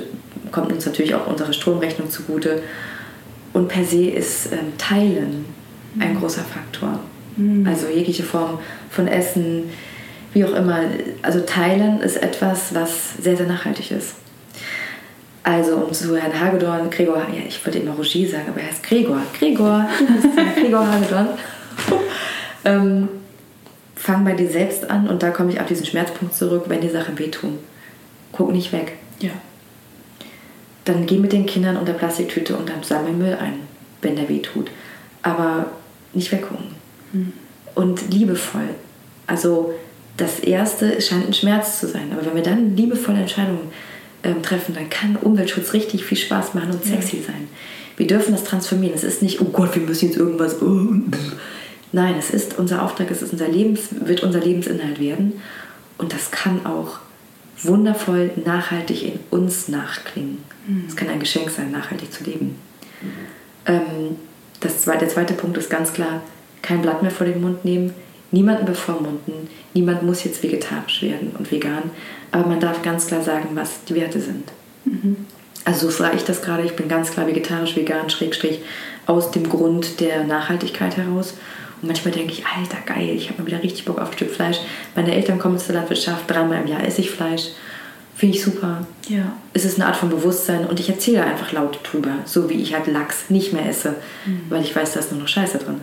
kommt uns natürlich auch unsere Stromrechnung zugute. Und per se ist ähm, Teilen ein mhm. großer Faktor. Mhm. Also jegliche Form von Essen, wie auch immer. Also Teilen ist etwas, was sehr, sehr nachhaltig ist. Also um zu Herrn Hagedorn, Gregor, ja, ich wollte immer Roger sagen, aber er heißt Gregor. Gregor, Gregor Hagedorn. ähm, fang bei dir selbst an und da komme ich auf diesen Schmerzpunkt zurück, wenn die Sachen wehtun. Guck nicht weg. Ja. Dann geh mit den Kindern unter Plastiktüte und dann sammel Müll ein, wenn der wehtut. Aber nicht weggucken. Hm. Und liebevoll. Also das Erste scheint ein Schmerz zu sein. Aber wenn wir dann liebevolle Entscheidungen ähm, treffen, dann kann Umweltschutz richtig viel Spaß machen und sexy Ja. sein. Wir dürfen das transformieren. Es ist nicht, oh Gott, wir müssen jetzt irgendwas. oh, Nein, es ist unser Auftrag, es ist unser Lebens, wird unser Lebensinhalt werden. Und das kann auch wundervoll nachhaltig in uns nachklingen. Es kann ein Geschenk sein, nachhaltig zu leben. Ähm, das zweite, der zweite Punkt ist ganz klar, kein Blatt mehr vor den Mund nehmen, niemanden bevormunden, niemand muss jetzt vegetarisch werden und vegan, aber man darf ganz klar sagen, was die Werte sind. Also so frage ich das gerade, ich bin ganz klar vegetarisch, vegan, schrägstrich, aus dem Grund der Nachhaltigkeit heraus. Und manchmal denke ich, alter geil, ich habe mal wieder richtig Bock auf ein Stück Fleisch. Meine Eltern kommen zur Landwirtschaft, dreimal im Jahr esse ich Fleisch. Finde ich super Ja. es ist eine Art von Bewusstsein und ich erzähle einfach laut drüber, so wie ich halt Lachs nicht mehr esse, weil ich weiß, da ist nur noch Scheiße drin.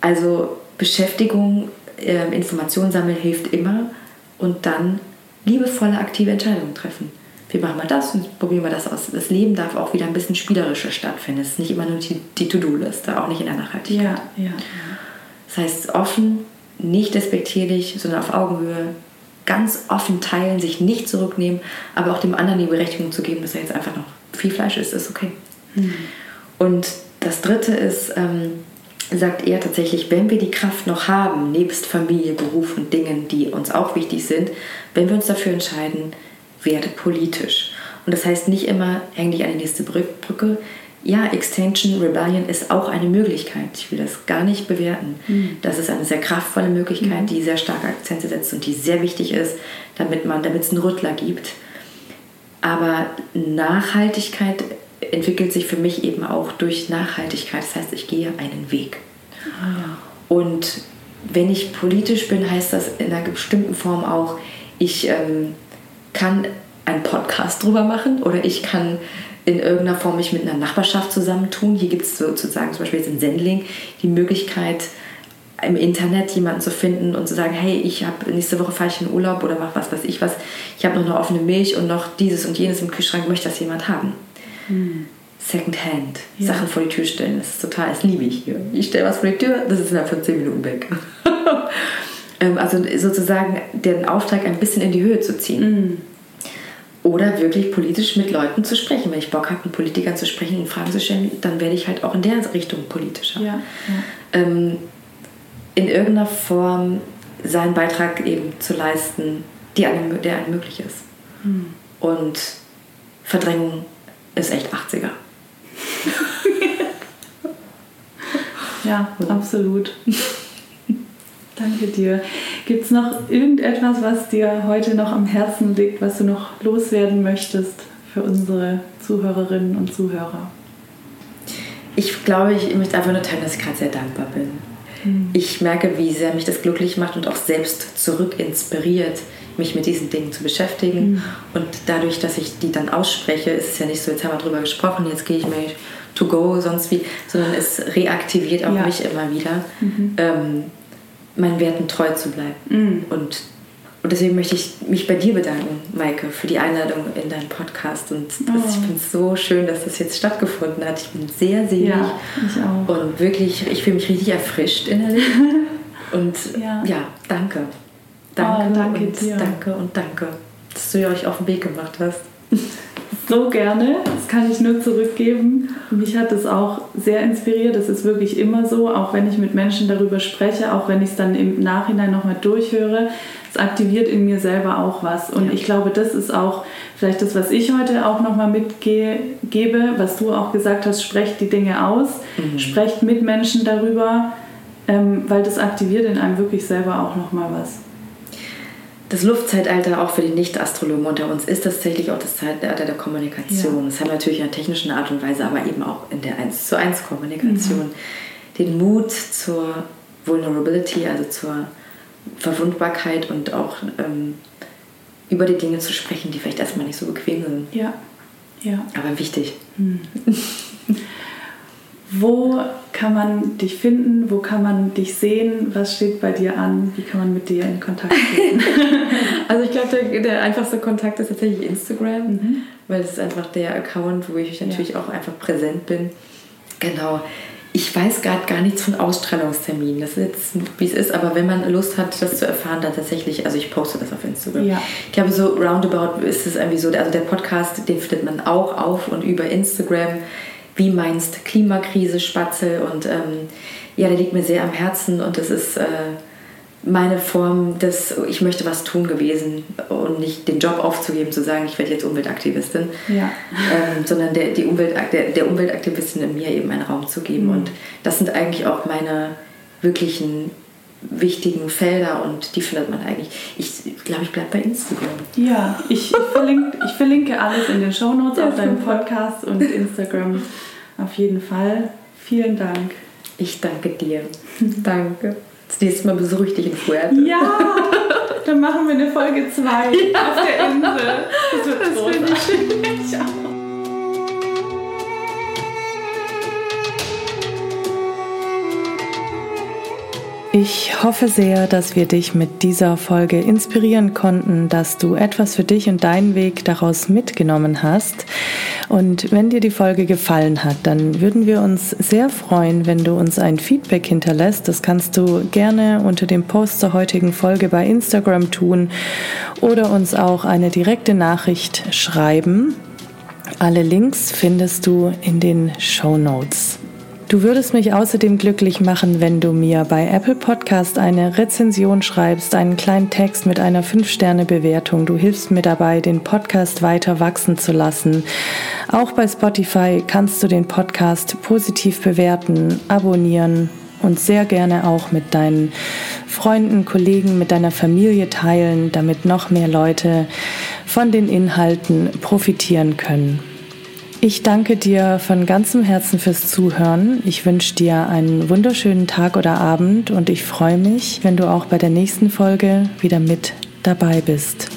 Also Beschäftigung, äh, Information sammeln hilft immer und dann liebevolle, aktive Entscheidungen treffen. Wir machen mal das und probieren wir das aus. Das Leben darf auch wieder ein bisschen spielerischer stattfinden. Es ist nicht immer nur die, die To-Do-Liste, auch nicht in der Nachhaltigkeit. Ja, ja. Das heißt, offen, nicht despektierlich, sondern auf Augenhöhe, ganz offen teilen, sich nicht zurücknehmen, aber auch dem anderen die Berechtigung zu geben, dass er jetzt einfach noch viel Fleisch isst, ist okay. Und das dritte ist, ähm, sagt er tatsächlich, wenn wir die Kraft noch haben, nebst Familie, Beruf und Dingen, die uns auch wichtig sind, wenn wir uns dafür entscheiden, werde politisch. Und das heißt nicht immer, häng dich an die nächste Brü- Brücke. Ja, Extension Rebellion ist auch eine Möglichkeit. Ich will das gar nicht bewerten. Das ist eine sehr kraftvolle Möglichkeit, die sehr starke Akzente setzt und die sehr wichtig ist, damit man, damit es einen Rüttler gibt. Aber Nachhaltigkeit entwickelt sich für mich eben auch durch Nachhaltigkeit. Das heißt, ich gehe einen Weg. Und wenn ich politisch bin, heißt das in einer bestimmten Form auch, ich ähm, kann einen Podcast drüber machen oder ich kann in irgendeiner Form mich mit einer Nachbarschaft zusammentun. Hier gibt es sozusagen zum Beispiel jetzt in Sendling die Möglichkeit, im Internet jemanden zu finden und zu sagen, hey, ich habe nächste Woche fahre ich in Urlaub oder mach was weiß ich was. Ich habe noch eine offene Milch und noch dieses und jenes im Kühlschrank. Möchte das jemand haben? Secondhand, Ja. Sachen vor die Tür stellen, das ist total, das liebe ich hier. Ich stelle was vor die Tür, das ist innerhalb von 10 Minuten weg. Ähm, also sozusagen den Auftrag ein bisschen in die Höhe zu ziehen. Oder wirklich politisch mit Leuten zu sprechen. Wenn ich Bock habe, mit Politikern zu sprechen und Fragen zu stellen, dann werde ich halt auch in der Richtung politischer. Ja, ja. Ähm, in irgendeiner Form seinen Beitrag eben zu leisten, die einem, der einem möglich ist. Und Verdrängung ist echt 80er. Ja, absolut. Danke dir. Gibt es noch irgendetwas, was dir heute noch am Herzen liegt, was du noch loswerden möchtest für unsere Zuhörerinnen und Zuhörer? Ich glaube, ich möchte einfach nur teilen, dass ich gerade sehr dankbar bin. Ich merke, wie sehr mich das glücklich macht und auch selbst zurück inspiriert, mich mit diesen Dingen zu beschäftigen. Und dadurch, dass ich die dann ausspreche, ist es ja nicht so, jetzt haben wir drüber gesprochen, jetzt gehe ich mir to go, sonst wie, sondern es reaktiviert auch Ja. mich immer wieder, ähm, meinen Werten treu zu bleiben. Und, und deswegen möchte ich mich bei dir bedanken, Maike, für die Einladung in deinen Podcast. Und das, Oh. ich finde es so schön, dass das jetzt stattgefunden hat. Ich bin sehr selig. Ja, ich auch. Und wirklich, ich fühle mich richtig erfrischt innerlich. Und Ja. ja, danke. Danke, Oh, danke und dir. danke und danke, dass du euch auf den Weg gemacht hast. So gerne, das kann ich nur zurückgeben. Mich hat es auch sehr inspiriert. Das ist wirklich immer so, auch wenn ich mit Menschen darüber spreche, auch wenn ich es dann im Nachhinein nochmal durchhöre. Es aktiviert in mir selber auch was. Und Ja. ich glaube, das ist auch vielleicht das, was ich heute auch nochmal mitgebe, was du auch gesagt hast, sprecht die Dinge aus, sprecht mit Menschen darüber, ähm, weil das aktiviert in einem wirklich selber auch nochmal was. Das Luftzeitalter auch für die Nicht-Astrologen unter uns ist tatsächlich auch das Zeitalter der Kommunikation. Ja. Das haben wir natürlich in einer technischen Art und Weise, aber eben auch in der 1 zu 1 Kommunikation. Den Mut zur Vulnerability, also zur Verwundbarkeit und auch ähm, über die Dinge zu sprechen, die vielleicht erstmal nicht so bequem sind. Ja, ja. Aber wichtig. Wo kann man dich finden? Wo kann man dich sehen? Was steht bei dir an? Wie kann man mit dir in Kontakt treten? also ich glaube, der, der, einfachste Kontakt ist tatsächlich Instagram, mhm. weil es ist einfach der Account, wo ich natürlich ja. auch einfach präsent bin. Genau. Ich weiß gerade gar nichts von Ausstrahlungsterminen. Das ist jetzt, wie es ist, aber wenn man Lust hat, das zu erfahren, dann tatsächlich, also ich poste das auf Instagram. Ja. Ich glaube, so roundabout ist es irgendwie so, also der Podcast, den findet man auch auf und über Instagram wie meinst Klimakrise, Spatzel und ähm, ja, der liegt mir sehr am Herzen und das ist äh, meine Form des, ich möchte was tun gewesen und nicht den Job aufzugeben, zu sagen, ich werde jetzt Umweltaktivistin, ja. ähm, sondern der, die Umwelt, der, der, Umweltaktivistin in mir eben einen Raum zu geben. Mhm. Und das sind eigentlich auch meine wirklichen wichtigen Felder und die findet man eigentlich. Ich glaube, ich bleibe bei Instagram. Ja, ich, ich, verlinke, ich verlinke alles in den Shownotes ja, auf deinem Podcast und Instagram auf jeden Fall. Vielen Dank. Ich danke dir. danke. Das nächste Mal besuche ich dich in Fuerte. Ja, dann machen wir eine Folge 2 ja. auf der Insel. Das das großartig. Ich auch. Ich hoffe sehr, dass wir dich mit dieser Folge inspirieren konnten, dass du etwas für dich und deinen Weg daraus mitgenommen hast. Und wenn dir die Folge gefallen hat, dann würden wir uns sehr freuen, wenn du uns ein Feedback hinterlässt. Das kannst du gerne unter dem Post zur heutigen Folge bei Instagram tun oder uns auch eine direkte Nachricht schreiben. Alle Links findest du in den Show Notes. Du würdest mich außerdem glücklich machen, wenn du mir bei Apple Podcast eine Rezension schreibst, einen kleinen Text mit einer 5-Sterne-Bewertung. Du hilfst mir dabei, den Podcast weiter wachsen zu lassen. Auch bei Spotify kannst du den Podcast positiv bewerten, abonnieren und sehr gerne auch mit deinen Freunden, Kollegen, mit deiner Familie teilen, damit noch mehr Leute von den Inhalten profitieren können. Ich danke dir von ganzem Herzen fürs Zuhören. Ich wünsche dir einen wunderschönen Tag oder Abend und ich freue mich, wenn du auch bei der nächsten Folge wieder mit dabei bist.